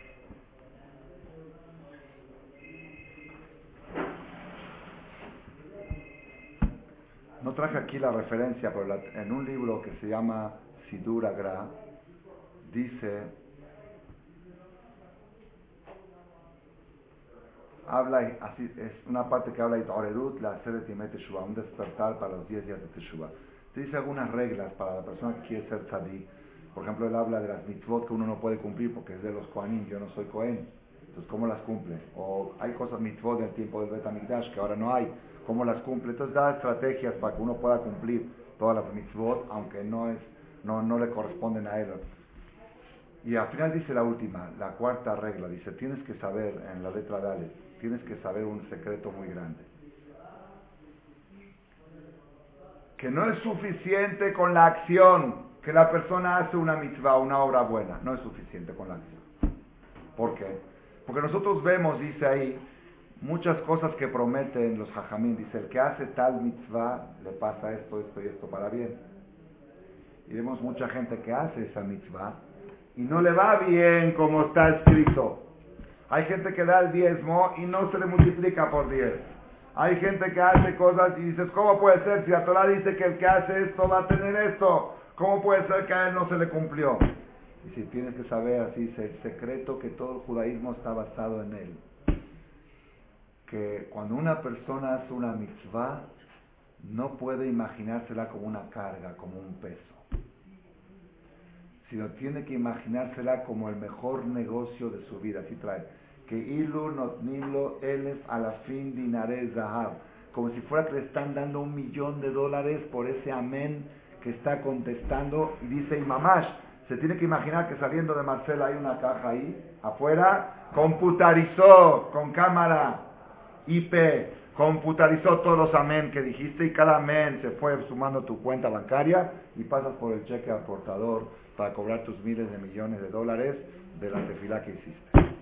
No traje aquí la referencia, pero en un libro que se llama Sidura Gra, dice, habla, así, es una parte que habla de Orerut, la sede de Teshuvah, un despertar para los 10 días de Teshuvah. Dice algunas reglas para la persona que quiere ser tzadí. Por ejemplo, él habla de las mitzvot que uno no puede cumplir porque es de los Kohanim, yo no soy Kohen. Entonces, ¿cómo las cumple? O hay cosas mitzvot del tiempo del Betamikdash que ahora no hay. ¿Cómo las cumple? Entonces, da estrategias para que uno pueda cumplir todas las mitzvot, aunque no, es, no, no le corresponden a él. Y al final dice la última, la cuarta regla, dice, tienes que saber en la letra Dale, tienes que saber un secreto muy grande. Que no es suficiente con la acción, que la persona hace una mitzvah, una obra buena, no es suficiente con la acción. ¿Por qué? Porque nosotros vemos, dice ahí, muchas cosas que prometen los hajamín. Dice, el que hace tal mitzvah le pasa esto, esto y esto para bien. Y vemos mucha gente que hace esa mitzvah y no le va bien como está escrito. Hay gente que da el diezmo y no se le multiplica por diez. Hay gente que hace cosas y dices, ¿cómo puede ser? Si la Torah dice que el que hace esto va a tener esto, ¿cómo puede ser que a él no se le cumplió? Y si tienes que saber así, es el secreto que todo el judaísmo está basado en él. Que cuando una persona hace una mitzvah, no puede imaginársela como una carga, como un peso sino tiene que imaginársela como el mejor negocio de su vida. Así trae. Que ilu notnilo elef a la fin dinaré zahab. Como si fuera que le están dando un millón de dólares por ese amén que está contestando. Y dice, y mamash, se tiene que imaginar que saliendo de Marcela hay una caja ahí, afuera, computarizó con cámara IP, computarizó todos los amén que dijiste y cada amén se fue sumando tu cuenta bancaria y pasas por el cheque al portador para cobrar tus miles de millones de dólares de la tefilá que hiciste.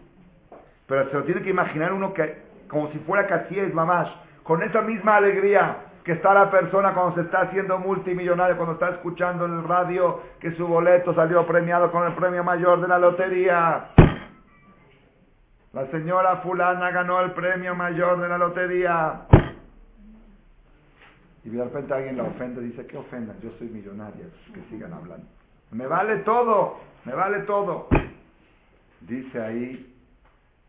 Pero se lo tiene que imaginar uno que, como si fuera que así es, mamás, con esa misma alegría que está la persona cuando se está haciendo multimillonario, cuando está escuchando en el radio que su boleto salió premiado con el premio mayor de la lotería. La señora fulana ganó el premio mayor de la lotería. Y de repente alguien la ofende, dice, ¿qué ofendan? Yo soy millonaria, que sigan hablando. Me vale todo, me vale todo. Dice ahí,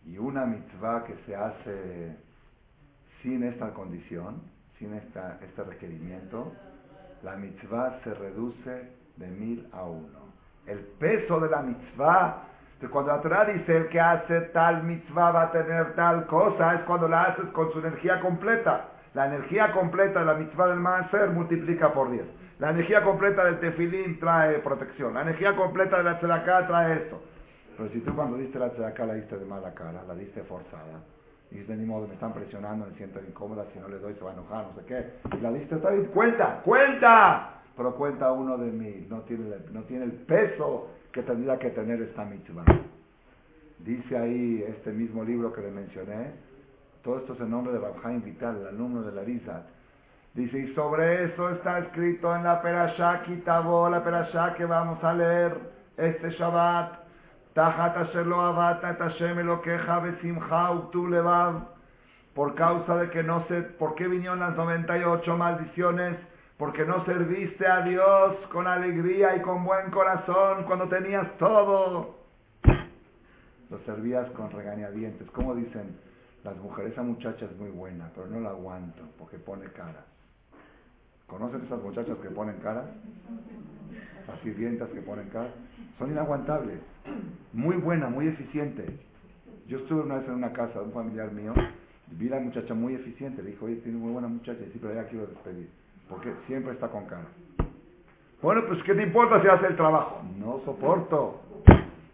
y una mitzvah que se hace sin esta condición, sin esta, este requerimiento, la mitzvah se reduce de mil a uno. El peso de la mitzvah, cuando la Torah dice el que hace tal mitzvah va a tener tal cosa, es cuando la haces con su energía completa. La energía completa de la mitzvah del Maaser multiplica por 10. La energía completa del tefilín trae protección. La energía completa de la tzedakah trae esto. Pero si tú cuando diste la tzedakah la diste de mala cara, la diste forzada, y dices, ni modo, me están presionando, me siento incómoda, si no le doy se va a enojar, no sé qué. Y la diste, está bien, cuenta, cuenta. Pero cuenta uno de mí, no tiene, no tiene el peso que tendría que tener esta mitzvah. Dice ahí este mismo libro que le mencioné, todo esto es el nombre de Rabhaim Vital, el alumno de la Rizat. Dice, y sobre eso está escrito en la Perashá Kitabo, la Perashá que vamos a leer este Shabbat. Tajat asher lo avata et Hashem elokeja besimcha uktu levav. Por causa de que no sé, ¿por qué vinieron las 98 maldiciones? Porque no serviste a Dios con alegría y con buen corazón cuando tenías todo. Lo servías con regañadientes. Como dicen las mujeres? Esa muchacha es muy buena, pero no la aguanto porque pone cara. ¿Conocen esas muchachas que ponen cara? Las sirvientas que ponen cara. Son inaguantables. Muy buena, muy eficiente. Yo estuve una vez en una casa de un familiar mío, vi a la muchacha muy eficiente. Le dijo, oye, tiene muy buena muchacha. Y sí, pero ya quiero despedir. Porque siempre está con cara. Bueno, pues ¿qué te importa si hace el trabajo? No soporto.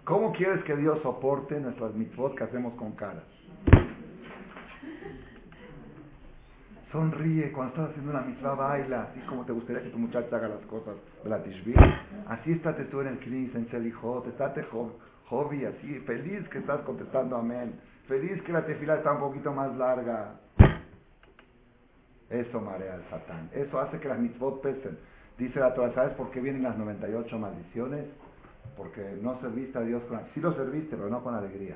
¿Cómo quieres que Dios soporte nuestras mitzvot que hacemos con cara? Sonríe cuando estás haciendo una mitzvah, baila, así como te gustaría que tu muchacha haga las cosas de la. Así estate tú en el knis, en Selijot, estate hobby, así, feliz que estás contestando amén. Feliz que la tefila está un poquito más larga. Eso marea al Satán. Eso hace que las mitzvot pesen. Dice la Torah, ¿sabes por qué vienen las 98 maldiciones? Porque no serviste a Dios con... Sí lo serviste, pero no con alegría.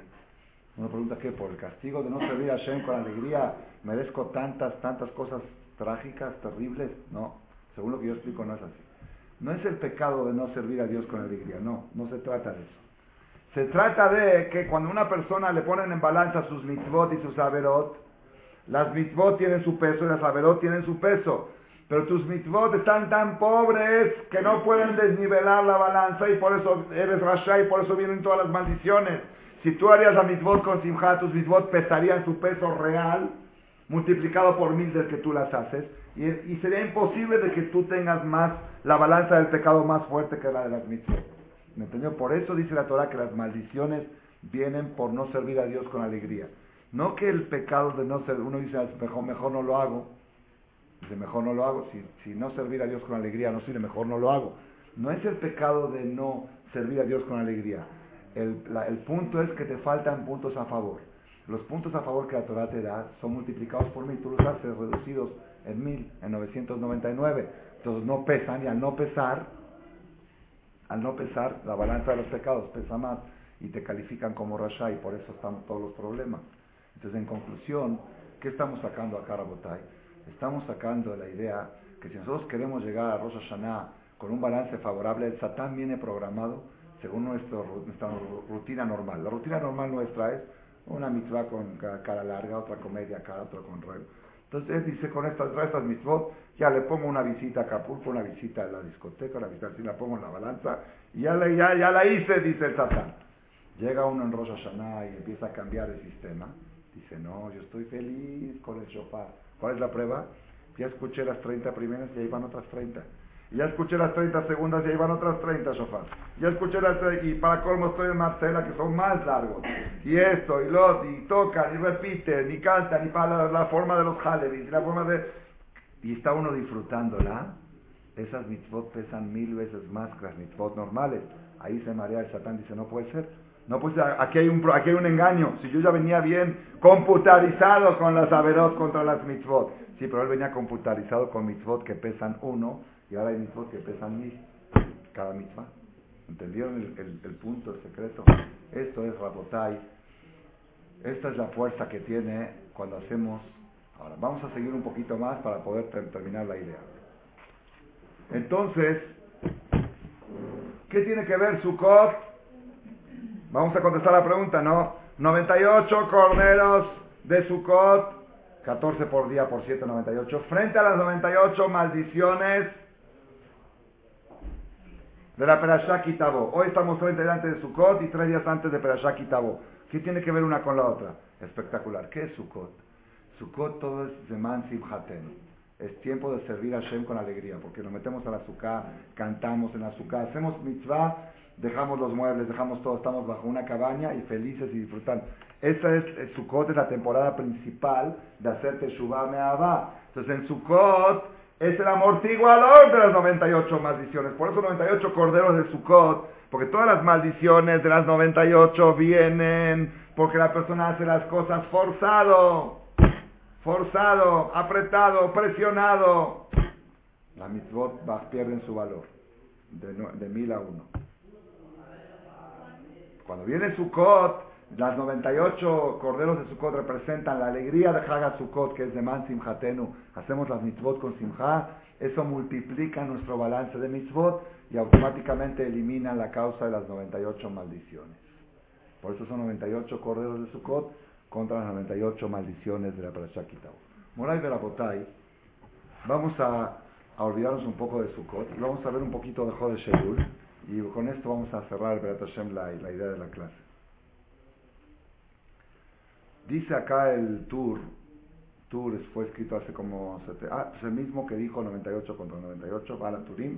Uno pregunta, ¿qué? ¿Por el castigo de no servir a Hashem con alegría merezco tantas, tantas cosas trágicas, terribles? No, según lo que yo explico no es así. No es el pecado de no servir a Dios con alegría, no, no se trata de eso. Se trata de que cuando una persona le ponen en balanza sus mitzvot y sus averot, las mitzvot tienen su peso y las averot tienen su peso. Pero tus mitzvot están tan pobres que no pueden desnivelar la balanza y por eso eres rasha y por eso vienen todas las maldiciones. Si tú harías la mitzvot con simcha, tus mitzvot pesarían su peso real, multiplicado por mil del que tú las haces, y, sería imposible de que tú tengas más, la balanza del pecado más fuerte que la de las mitzvot. ¿Me entendió? Por eso dice la Torah que las maldiciones vienen por no servir a Dios con alegría. No que el pecado de no servir, uno dice, mejor, mejor no lo hago. Dice, mejor no lo hago. Si, si no servir a Dios con alegría no sirve, mejor no lo hago. No es el pecado de no servir a Dios con alegría. El, punto es que te faltan puntos a favor. Los puntos a favor que la Torah te da son multiplicados por mil, tú los haces reducidos en mil, en 999. Entonces no pesan y al no pesar, al no pesar, la balanza de los pecados pesa más y te califican como Rasha y por eso están todos los problemas. Entonces en conclusión, ¿qué estamos sacando acá, Rabotai? Estamos sacando la idea que si nosotros queremos llegar a Rosh Hashanah con un balance favorable, el Satán viene programado según nuestra rutina normal. La rutina normal nuestra es una mitzvah con cara larga, otra comedia cara, otra con ruego. Entonces él dice, con estas, estas mitzvot, ya le pongo una visita a Acapulco, una visita a la discoteca, una visita así, la pongo en la balanza, y ya, ya, ya la hice, dice el Satán. Llega uno en Rosh Hashanah y empieza a cambiar el sistema. Dice, no, yo estoy feliz con el shofar. ¿Cuál es la prueba? Ya escuché las 30 primeras y ahí van otras 30. Y ya escuché las 30 segundas y ahí van otras 30 shofar. Ya escuché las y para colmo estoy en Marcela que son más largos. Y esto, y lo, y tocan, y repiten, y cantan, y para la, forma de los halevis, la forma de... Y está uno disfrutándola. Esas mitzvot pesan mil veces más que las mitzvot normales. Ahí se marea el satán, dice, no puede ser. No puede ser, aquí hay un, aquí hay un engaño. Si yo ya venía bien computarizado con las averot contra las mitzvot. Sí, pero él venía computarizado con mitzvot que pesan uno y ahora hay mitzvot que pesan mil cada mitzvah. ¿Entendieron el, punto, el secreto? Esto es Rabotai. Esta es la fuerza que tiene cuando hacemos... Ahora, vamos a seguir un poquito más para poder terminar la idea. Entonces, ¿qué tiene que ver Sukkot? Vamos a contestar la pregunta, ¿no? 98 corderos de Sukkot, 14 por día por 7, 98. Frente a las 98 maldiciones de la Perashá Kitabo. Hoy estamos 30 días antes de Sukkot y tres días antes de Perashá Kitabo. ¿Qué tiene que ver una con la otra? Espectacular. ¿Qué es Sukkot? Sukkot todo es Zeman Simhaten. Es tiempo de servir a Shem con alegría, porque nos metemos a la azúcar, cantamos en la azúcar, hacemos mitzvah, dejamos los muebles, dejamos todo, estamos bajo una cabaña y felices y disfrutando. Esa es, Sukkot es la temporada principal de hacer Teshuvah Me'avah. Entonces en Sukkot es el amortiguador de las 98 maldiciones. Por eso 98 corderos de Sukkot, porque todas las maldiciones de las 98 vienen porque la persona hace las cosas forzado, forzado, apretado, presionado. La mitzvot pierden su valor de, de mil a uno. Cuando viene Sukkot, las 98 corderos de Sukkot representan la alegría de Haga Sukkot, que es de Man Simhatenu. Hacemos las mitzvot con Simha. Eso multiplica nuestro balance de mitzvot y automáticamente elimina la causa de las 98 maldiciones. Por eso son 98 corderos de Sukkot contra las 98 maldiciones de la Parashá Kitao. Moray de la Botay, vamos a, olvidarnos un poco de Sukkot y vamos a ver un poquito de Jode Shedul y con esto vamos a cerrar Hashem la, la idea de la clase. Dice acá el Tur, Tur fue escrito hace como... Ah, es el mismo que dijo 98 contra 98, Bala Turim,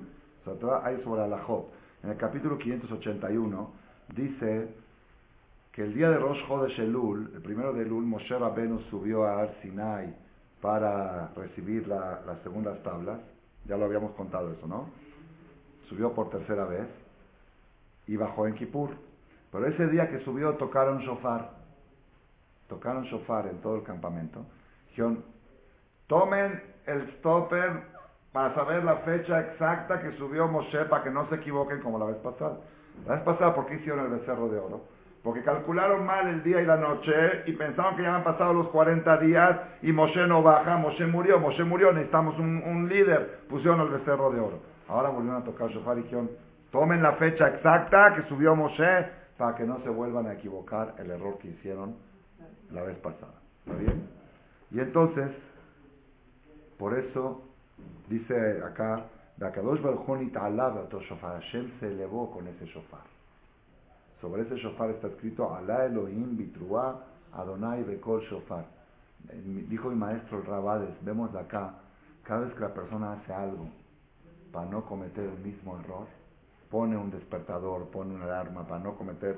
hay sobre Alajot. En el capítulo 581 dice que el día de Rosh Chodesh Elul, el primero de Elul, Moshe Rabbeinu subió a Ar Sinai para recibir las segundas tablas. Ya lo habíamos contado eso, ¿no? Subió por tercera vez y bajó en Kippur. Pero ese día que subió tocaron shofar tocaron shofar en todo el campamento. Dijeron, tomen el stopper para saber la fecha exacta que subió Moshe para que no se equivoquen como la vez pasada. La vez pasada, ¿por qué hicieron el becerro de oro? Porque calcularon mal el día y la noche y pensaron que ya han pasado los 40 días y Moshe no baja, Moshe murió, Moshe murió, necesitamos un, un líder. Pusieron el becerro de oro. Ahora volvieron a tocar shofar y dijeron, tomen la fecha exacta que subió Moshe para que no se vuelvan a equivocar el error que hicieron la vez pasada. ¿Está bien? Y entonces, por eso, dice acá, Hashem se elevó con ese shofar. Sobre ese shofar está escrito, Alá Elohim bitrua Adonai bekol shofar. Dijo mi maestro Rabades, vemos acá, cada vez que la persona hace algo para no cometer el mismo error, pone un despertador, pone una alarma para no cometer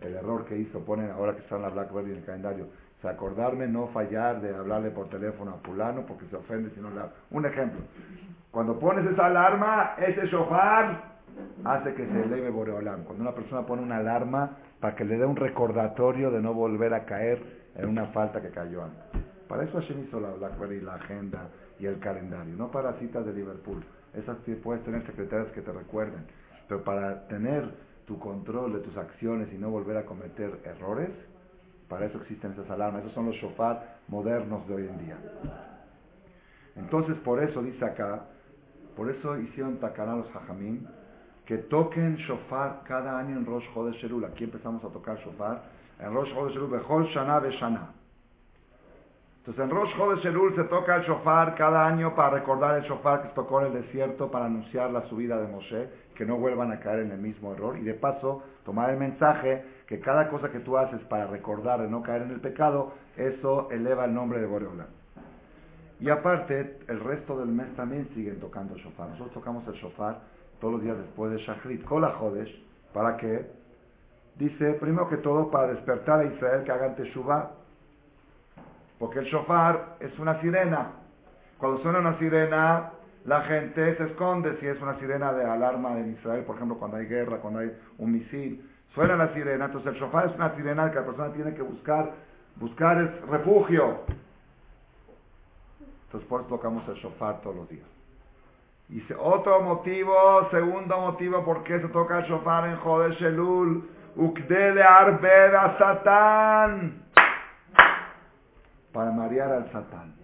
el error que hizo, ponen ahora que está en la BlackBerry en el calendario, o acordarme no fallar de hablarle por teléfono a fulano porque se ofende si no le. Un ejemplo, cuando pones esa alarma, ese shofar hace que se eleve Boreolam. Cuando una persona pone una alarma para que le dé un recordatorio de no volver a caer en una falta que cayó antes. Para eso Hashem hizo la BlackBerry, la agenda y el calendario, no para citas de Liverpool. Esas puedes tener secretarias que te recuerden, pero para tener tu control de tus acciones y no volver a cometer errores, para eso existen esas alarmas. Esos son los shofar modernos de hoy en día. Entonces, por eso dice acá, por eso hicieron tacaná los hajamim, que toquen shofar cada año en Rosh Chodesh. Aquí empezamos a tocar shofar. En Rosh Chodesh Bechol Shana Beshana. Entonces en Rosh Chodesh Elul se toca el shofar cada año para recordar el shofar que se tocó en el desierto para anunciar la subida de Moshe que no vuelvan a caer en el mismo error y de paso tomar el mensaje que cada cosa que tú haces para recordar de no caer en el pecado, eso eleva el nombre de Boreola. Y aparte, el resto del mes también siguen tocando el shofar. Nosotros tocamos el shofar todos los días después de Shachrit, Kola Jodesh, ¿para qué? Dice, primero que todo, para despertar a Israel que hagan Teshuvah. Porque el shofar es una sirena. Cuando suena una sirena, la gente se esconde si es una sirena de alarma en Israel, por ejemplo, cuando hay guerra, cuando hay un misil. Suena la sirena, entonces el shofar es una sirena que la persona tiene que buscar, buscar refugio. Entonces por eso tocamos el shofar todos los días. Y otro motivo, segundo motivo, ¿por qué se toca el shofar en Jodesh Elul? Ukdele arbed a Satán. Para marear al Satán.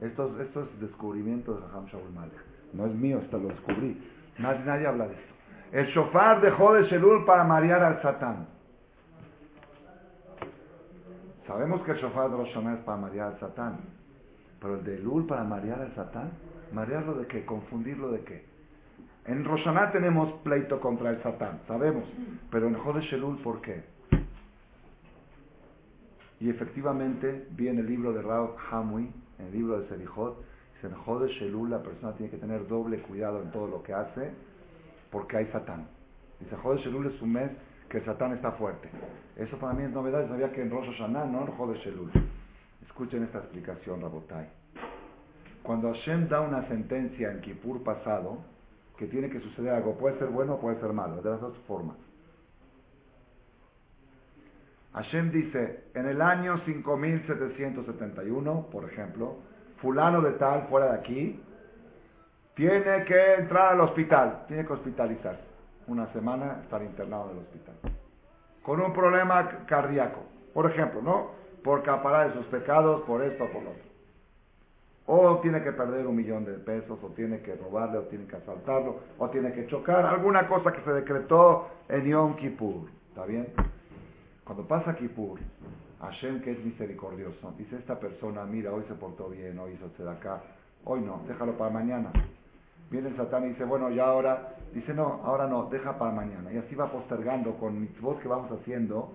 Estos, estos descubrimientos de Raham Shaul Malek. No es mío, esto lo descubrí. Nadie, nadie habla de esto. El shofar dejó de Shelul para marear al Satán. Sabemos que el shofar de Rosh es para marear al Satán. Pero el de Elul para marear al Satán, ¿marearlo de qué? ¿Confundirlo de qué? En Roshaná tenemos pleito contra el Satán, sabemos. Pero en Jodesh Elul, ¿por qué? Y efectivamente, vi en el libro de Raúl Hamui, en el libro de Serijot, dice, en Jode Shelul la persona tiene que tener doble cuidado en todo lo que hace, porque hay Satán. Dice, Jode Shelul es un mes que Satán está fuerte. Eso para mí es novedad, sabía que en Rosh Hashanah, no en Jode Shelul. Escuchen esta explicación, Rabotai. Cuando Hashem da una sentencia en Kippur pasado, que tiene que suceder algo, puede ser bueno o puede ser malo, de las dos formas. Hashem dice, en el año 5771, por ejemplo, fulano de tal, fuera de aquí, tiene que entrar al hospital, tiene que hospitalizarse. Una semana estar internado en el hospital. Con un problema cardíaco, por ejemplo, ¿no? Por caparar de sus pecados, por esto o por lo otro. O tiene que perder un millón de pesos, o tiene que robarle, o tiene que asaltarlo, o tiene que chocar. Alguna cosa que se decretó en Yom Kippur. ¿Está bien? Cuando pasa Kippur, Hashem, que es misericordioso, dice esta persona, mira, hoy se portó bien, hoy hizo acá, hoy no, déjalo para mañana. Viene el Satán y dice, bueno, ya ahora, dice, no, ahora no, deja para mañana. Y así va postergando con mitzvot que vamos haciendo,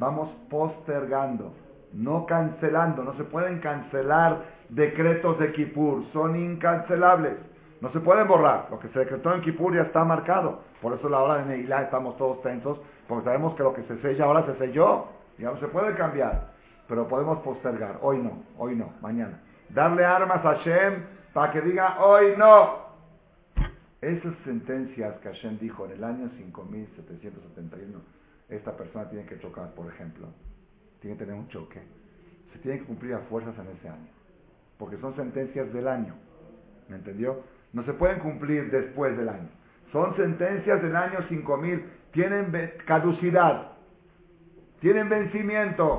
vamos postergando, no cancelando, no se pueden cancelar decretos de Kippur, son incancelables. No se pueden borrar. Lo que se decretó en Kippur ya está marcado. Por eso la hora de Neilá estamos todos tensos, porque sabemos que lo que se sella ahora se selló. Ya no se puede cambiar. Pero podemos postergar. Hoy no, hoy no, mañana. Darle armas a Hashem para que diga hoy no. Esas sentencias que Hashem dijo en el año 5771, esta persona tiene que chocar, por ejemplo. Tiene que tener un choque. Se tiene que cumplir a fuerzas en ese año. Porque son sentencias del año. ¿Me entendió? No se pueden cumplir después del año. Son sentencias del año 5000. Tienen caducidad. Tienen vencimiento.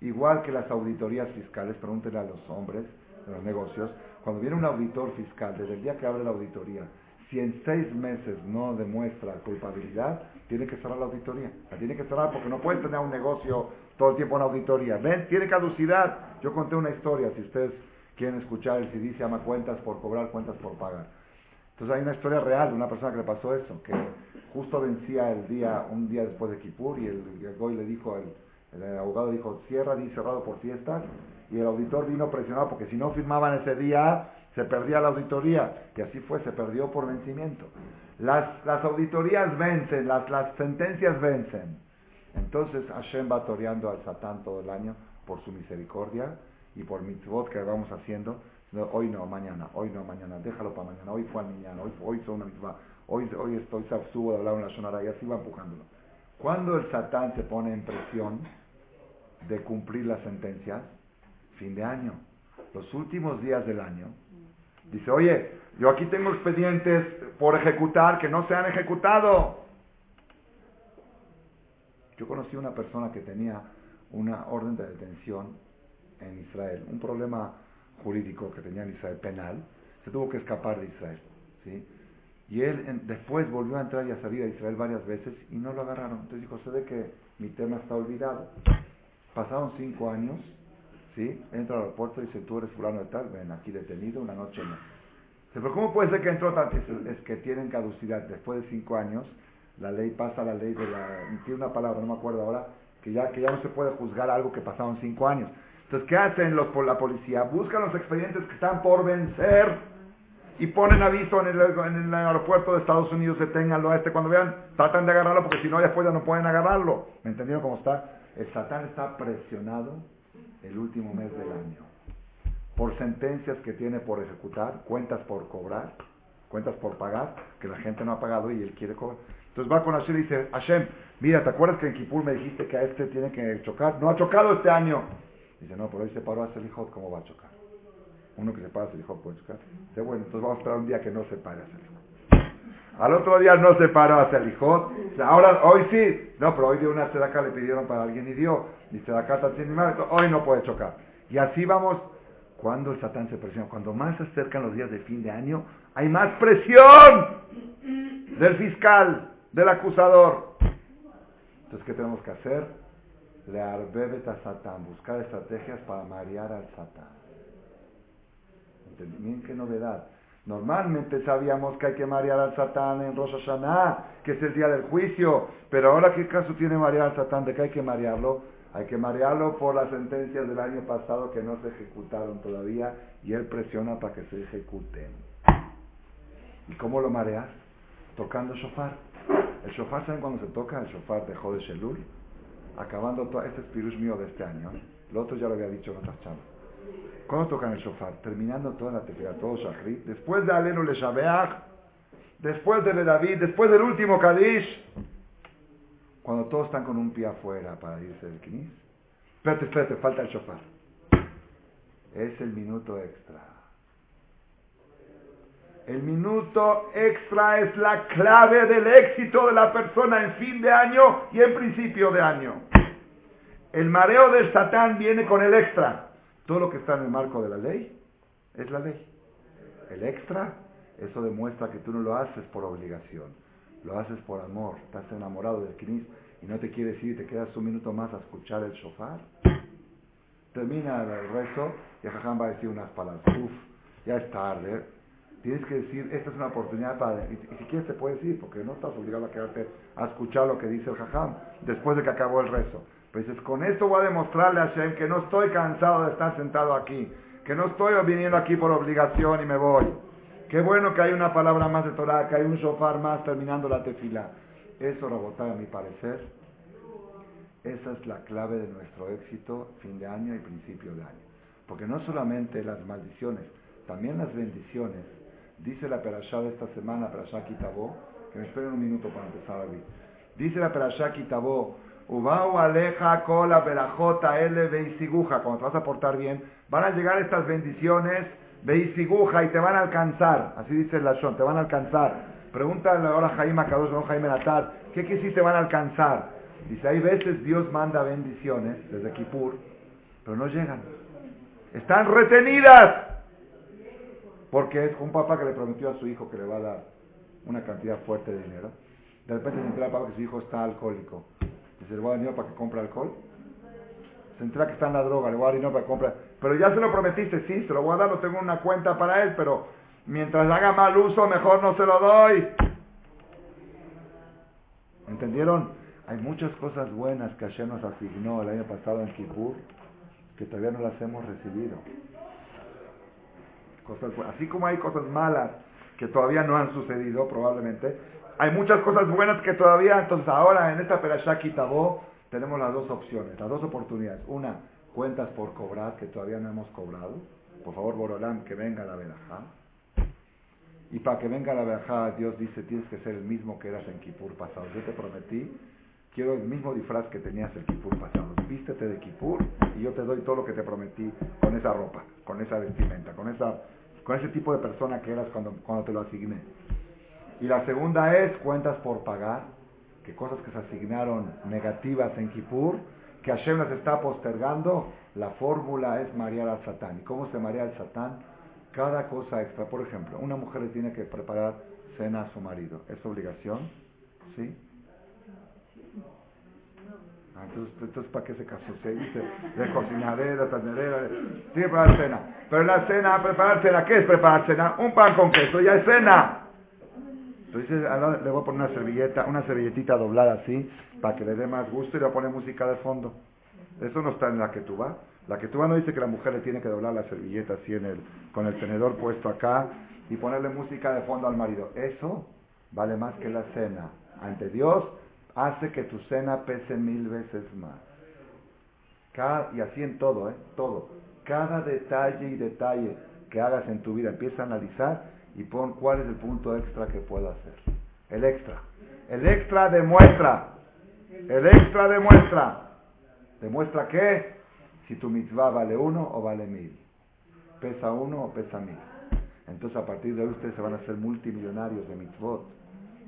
Igual que las auditorías fiscales, pregúntenle a los hombres de los negocios, cuando viene un auditor fiscal, desde el día que abre la auditoría, si en seis meses no demuestra culpabilidad, tiene que cerrar la auditoría. La tiene que cerrar porque no puede tener un negocio todo el tiempo en auditoría. ¿Ven? Tiene caducidad. Yo conté una historia, si ustedes quieren escuchar el CD, se llama Cuentas por cobrar, cuentas por pagar. Entonces hay una historia real de una persona que le pasó eso, justo vencía el día, un día después de Kippur, y el, el le dijo, el, el, abogado dijo, cierra, di cerrado por fiestas, y el auditor vino presionado porque si no firmaban ese día, se perdía la auditoría, y así fue, se perdió por vencimiento. Las, auditorías vencen, las, las sentencias vencen. Entonces Hashem va toreando al Satán todo el año por su misericordia, y por mitzvot que vamos haciendo, hoy no, mañana, hoy no, mañana, déjalo para mañana, hoy fue al mañana, hoy, hoy hizo una mitzvah, hoy, hoy estoy subo de hablar en la shonara y así va empujándolo. Cuando el satán se pone en presión de cumplir las sentencias, fin de año, los últimos días del año, dice, oye, yo aquí tengo expedientes por ejecutar que no se han ejecutado. Yo conocí una persona que tenía una orden de detención en Israel, un problema jurídico que tenía en Israel penal, se tuvo que escapar de Israel. ¿sí? Y él después volvió a entrar y a salir a Israel varias veces y no lo agarraron. Entonces dijo, se ve que mi tema está olvidado. Pasaron cinco años, ¿sí? entra al aeropuerto y dice, tú eres fulano de tal, ven aquí detenido, una noche no. Pero ¿cómo puede ser que entró tanto? Es, que tienen caducidad. Después de cinco años, la ley pasa a la ley de la... Tiene una palabra, no me acuerdo ahora, que ya, que ya no se puede juzgar algo que pasaron cinco años. Entonces, ¿qué hacen los por la policía? Buscan los expedientes que están por vencer y ponen aviso en el, aeropuerto de Estados Unidos, deténganlo a este cuando vean, tratan de agarrarlo porque si no después ya no pueden agarrarlo. ¿Me entendieron cómo está? El Satán está presionado el último mes del año por sentencias que tiene por ejecutar, cuentas por cobrar, cuentas por pagar, que la gente no ha pagado y él quiere cobrar. Entonces va con Hashem y dice, Hashem, mira, ¿te acuerdas que en Kipur me dijiste que a este tiene que chocar? No ha chocado este año. Dice, no, pero hoy se paró a Selijot, ¿cómo va a chocar? Uno que se para a Selijot puede chocar. Dice, bueno, entonces vamos a esperar un día que no se pare a Selijot. Al otro día no se paró a Selijot. Ahora, hoy sí. No, pero hoy dio una sedaca, le pidieron para alguien y dio. Y sedaca está sin hoy no puede chocar. Y así vamos. Cuando el Satán se presiona, cuando más se acercan los días de fin de año, hay más presión del fiscal, del acusador. Entonces, ¿qué tenemos que hacer? Le arbebet a Satán, buscar estrategias para marear al Satán. Miren qué novedad. Normalmente sabíamos que hay que marear al Satán en Rosh que es el día del juicio, pero ahora qué caso tiene marear al Satán, de que hay que marearlo. Hay que marearlo por las sentencias del año pasado que no se ejecutaron todavía y él presiona para que se ejecuten. ¿Y cómo lo mareas? Tocando shofar. El shofar, ¿saben cuando se toca? El shofar de Jode Shelul acabando todo, este es mío de este año, el otro ya lo había dicho en otras charlas. ¿Cuándo tocan el shofar? Terminando toda la tefila, todo shachrit. Después de Alenu le Shabeach, después de David, después del último Kadish. Cuando todos están con un pie afuera para irse del Knis. Espérate, espérate, falta el shofar. Es el minuto extra. El minuto extra es la clave del éxito de la persona en fin de año y en principio de año. El mareo del Satán viene con el extra. Todo lo que está en el marco de la ley es la ley. El extra, eso demuestra que tú no lo haces por obligación, lo haces por amor. Estás enamorado del Knis y no te quieres ir te quedas un minuto más a escuchar el shofar. Termina el rezo y el jajam va a decir unas palabras. Uf, ya es tarde. Tienes que decir, esta es una oportunidad para... Y, si quieres te puedes ir, porque no estás obligado a quedarte a escuchar lo que dice el jajam después de que acabó el rezo. Pues dices, con esto voy a demostrarle a Hashem que no estoy cansado de estar sentado aquí, que no estoy viniendo aquí por obligación y me voy. Qué bueno que hay una palabra más de Torah, que hay un shofar más terminando la tefila. Eso, Rabotá, a mi parecer, esa es la clave de nuestro éxito fin de año y principio de año. Porque no solamente las maldiciones, también las bendiciones. Dice la perashá de esta semana, perashá Kitabó, que me esperen un minuto para empezar a ver. Dice la perashá Kitabó, Ubau aleja cola belajota L veisiguja. Cuando te vas a portar bien, van a llegar estas bendiciones veisiguja y te van a alcanzar. Así dice el Lashon, te van a alcanzar. Pregúntale ahora a Jaime Akadosh, no Jaime Natar, ¿qué quiere decir te van a alcanzar? Dice, hay veces Dios manda bendiciones desde Kippur, pero no llegan. Están retenidas. Porque es un papá que le prometió a su hijo que le va a dar una cantidad fuerte de dinero. De repente se entera el papá que su hijo está alcohólico. Dice, le voy a dar dinero para que compre alcohol. Se entera que está en la droga, le voy a dar dinero para que compre. Pero ya se lo prometiste, sí, se lo voy a dar, no tengo una cuenta para él, pero mientras haga mal uso, mejor no se lo doy. ¿Entendieron? Hay muchas cosas buenas que Hashem nos asignó el año pasado en Kippur que todavía no las hemos recibido. Cosas, así como hay cosas malas que todavía no han sucedido, probablemente, hay muchas cosas buenas que todavía, entonces ahora en esta Perashá Kitabó tenemos las dos opciones, las dos oportunidades. Una, cuentas por cobrar que todavía no hemos cobrado. Por favor, Borolam, que venga la verajá. Y para que venga la verajá, Dios dice, tienes que ser el mismo que eras en Kippur pasado. Yo te prometí, quiero el mismo disfraz que tenías el Kippur pasado. Vístete de Kippur y yo te doy todo lo que te prometí con esa ropa, con esa vestimenta, con, esa, con ese tipo de persona que eras cuando, cuando te lo asigné. Y la segunda es cuentas por pagar, que cosas que se asignaron negativas en Kippur, que Hashem las está postergando, la fórmula es marear al Satán. ¿Y cómo se marea al Satán? Cada cosa extra. Por ejemplo, una mujer le tiene que preparar cena a su marido. ¿Es obligación? ¿Sí? Ah, entonces, entonces, ¿para qué se casó? Se dice de cocinadera, ternera, tiene que preparar cena. Pero la cena, preparar cena, ¿qué es preparar cena? Un pan con queso, ya es cena. Entonces le voy a poner una servilleta, una servilletita doblada así, para que le dé más gusto y le voy a poner música de fondo. Eso no está en la que tú vas. La que tú vas no dice que la mujer le tiene que doblar la servilleta así en el, con el tenedor puesto acá y ponerle música de fondo al marido. Eso vale más que la cena. Ante Dios hace que tu cena pese mil veces más. Y así en todo, ¿eh? Todo. Cada detalle y detalle que hagas en tu vida, empieza a analizar y pon cuál es el punto extra que puedo hacer. El extra. El extra demuestra. El extra demuestra. ¿Demuestra qué? Si tu mitzvah vale uno o vale mil. Pesa uno o pesa mil. Entonces a partir de hoy ustedes se van a hacer multimillonarios de mitzvot.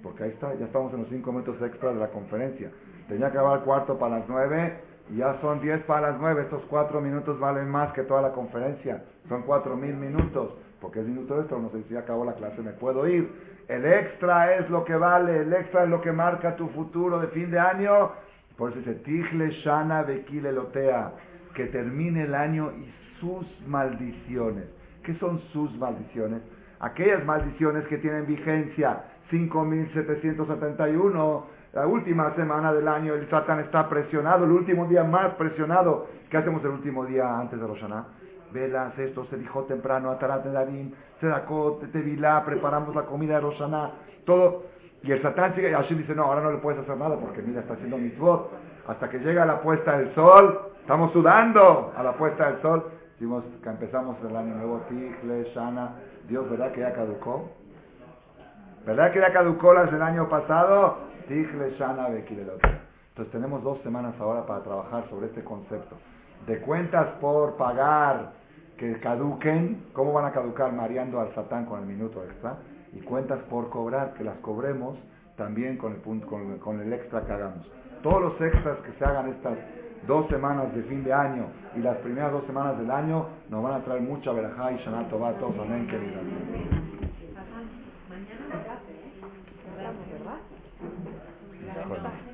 Porque ahí está, ya estamos en los cinco minutos extra de la conferencia. Tenía que acabar cuarto para las nueve y ya son diez para las nueve. Estos cuatro minutos valen más que toda la conferencia. Son cuatro mil minutos porque es minuto extra, no sé si acabó la clase, me puedo ir. El extra es lo que vale, el extra es lo que marca tu futuro de fin de año. Por eso dice, Tigle Shana Bekile Lotea, que termine el año y sus maldiciones. ¿Qué son sus maldiciones? Aquellas maldiciones que tienen vigencia 5771, la última semana del año, el Satán está presionado, el último día más presionado. ¿Qué hacemos el último día antes de Roshaná? Velas, esto se dijo temprano, Atarat Darim, Sedakot, Tevilá, preparamos la comida de Roshaná, todo. Y el Satán sigue, y Hashem dice, no, ahora no le puedes hacer nada porque mira, está haciendo mitzvot. Hasta que llega la puesta del sol, estamos sudando a la puesta del sol. Decimos que empezamos el año nuevo, Tigle, Shana. Dios, ¿verdad que ya caducó? ¿Verdad que ya caducó las del año pasado? Tigle, Shana, otro. Entonces tenemos dos semanas ahora para trabajar sobre este concepto. De cuentas por pagar que caduquen, ¿cómo van a caducar mareando al Satán con el minuto extra? Y cuentas por cobrar, que las cobremos también con el, punto, con, con el extra que hagamos. Todos los extras que se hagan estas dos semanas de fin de año y las primeras dos semanas del año nos van a traer mucha verajá y Shana Tová a todos. Amén, queridas. Mañana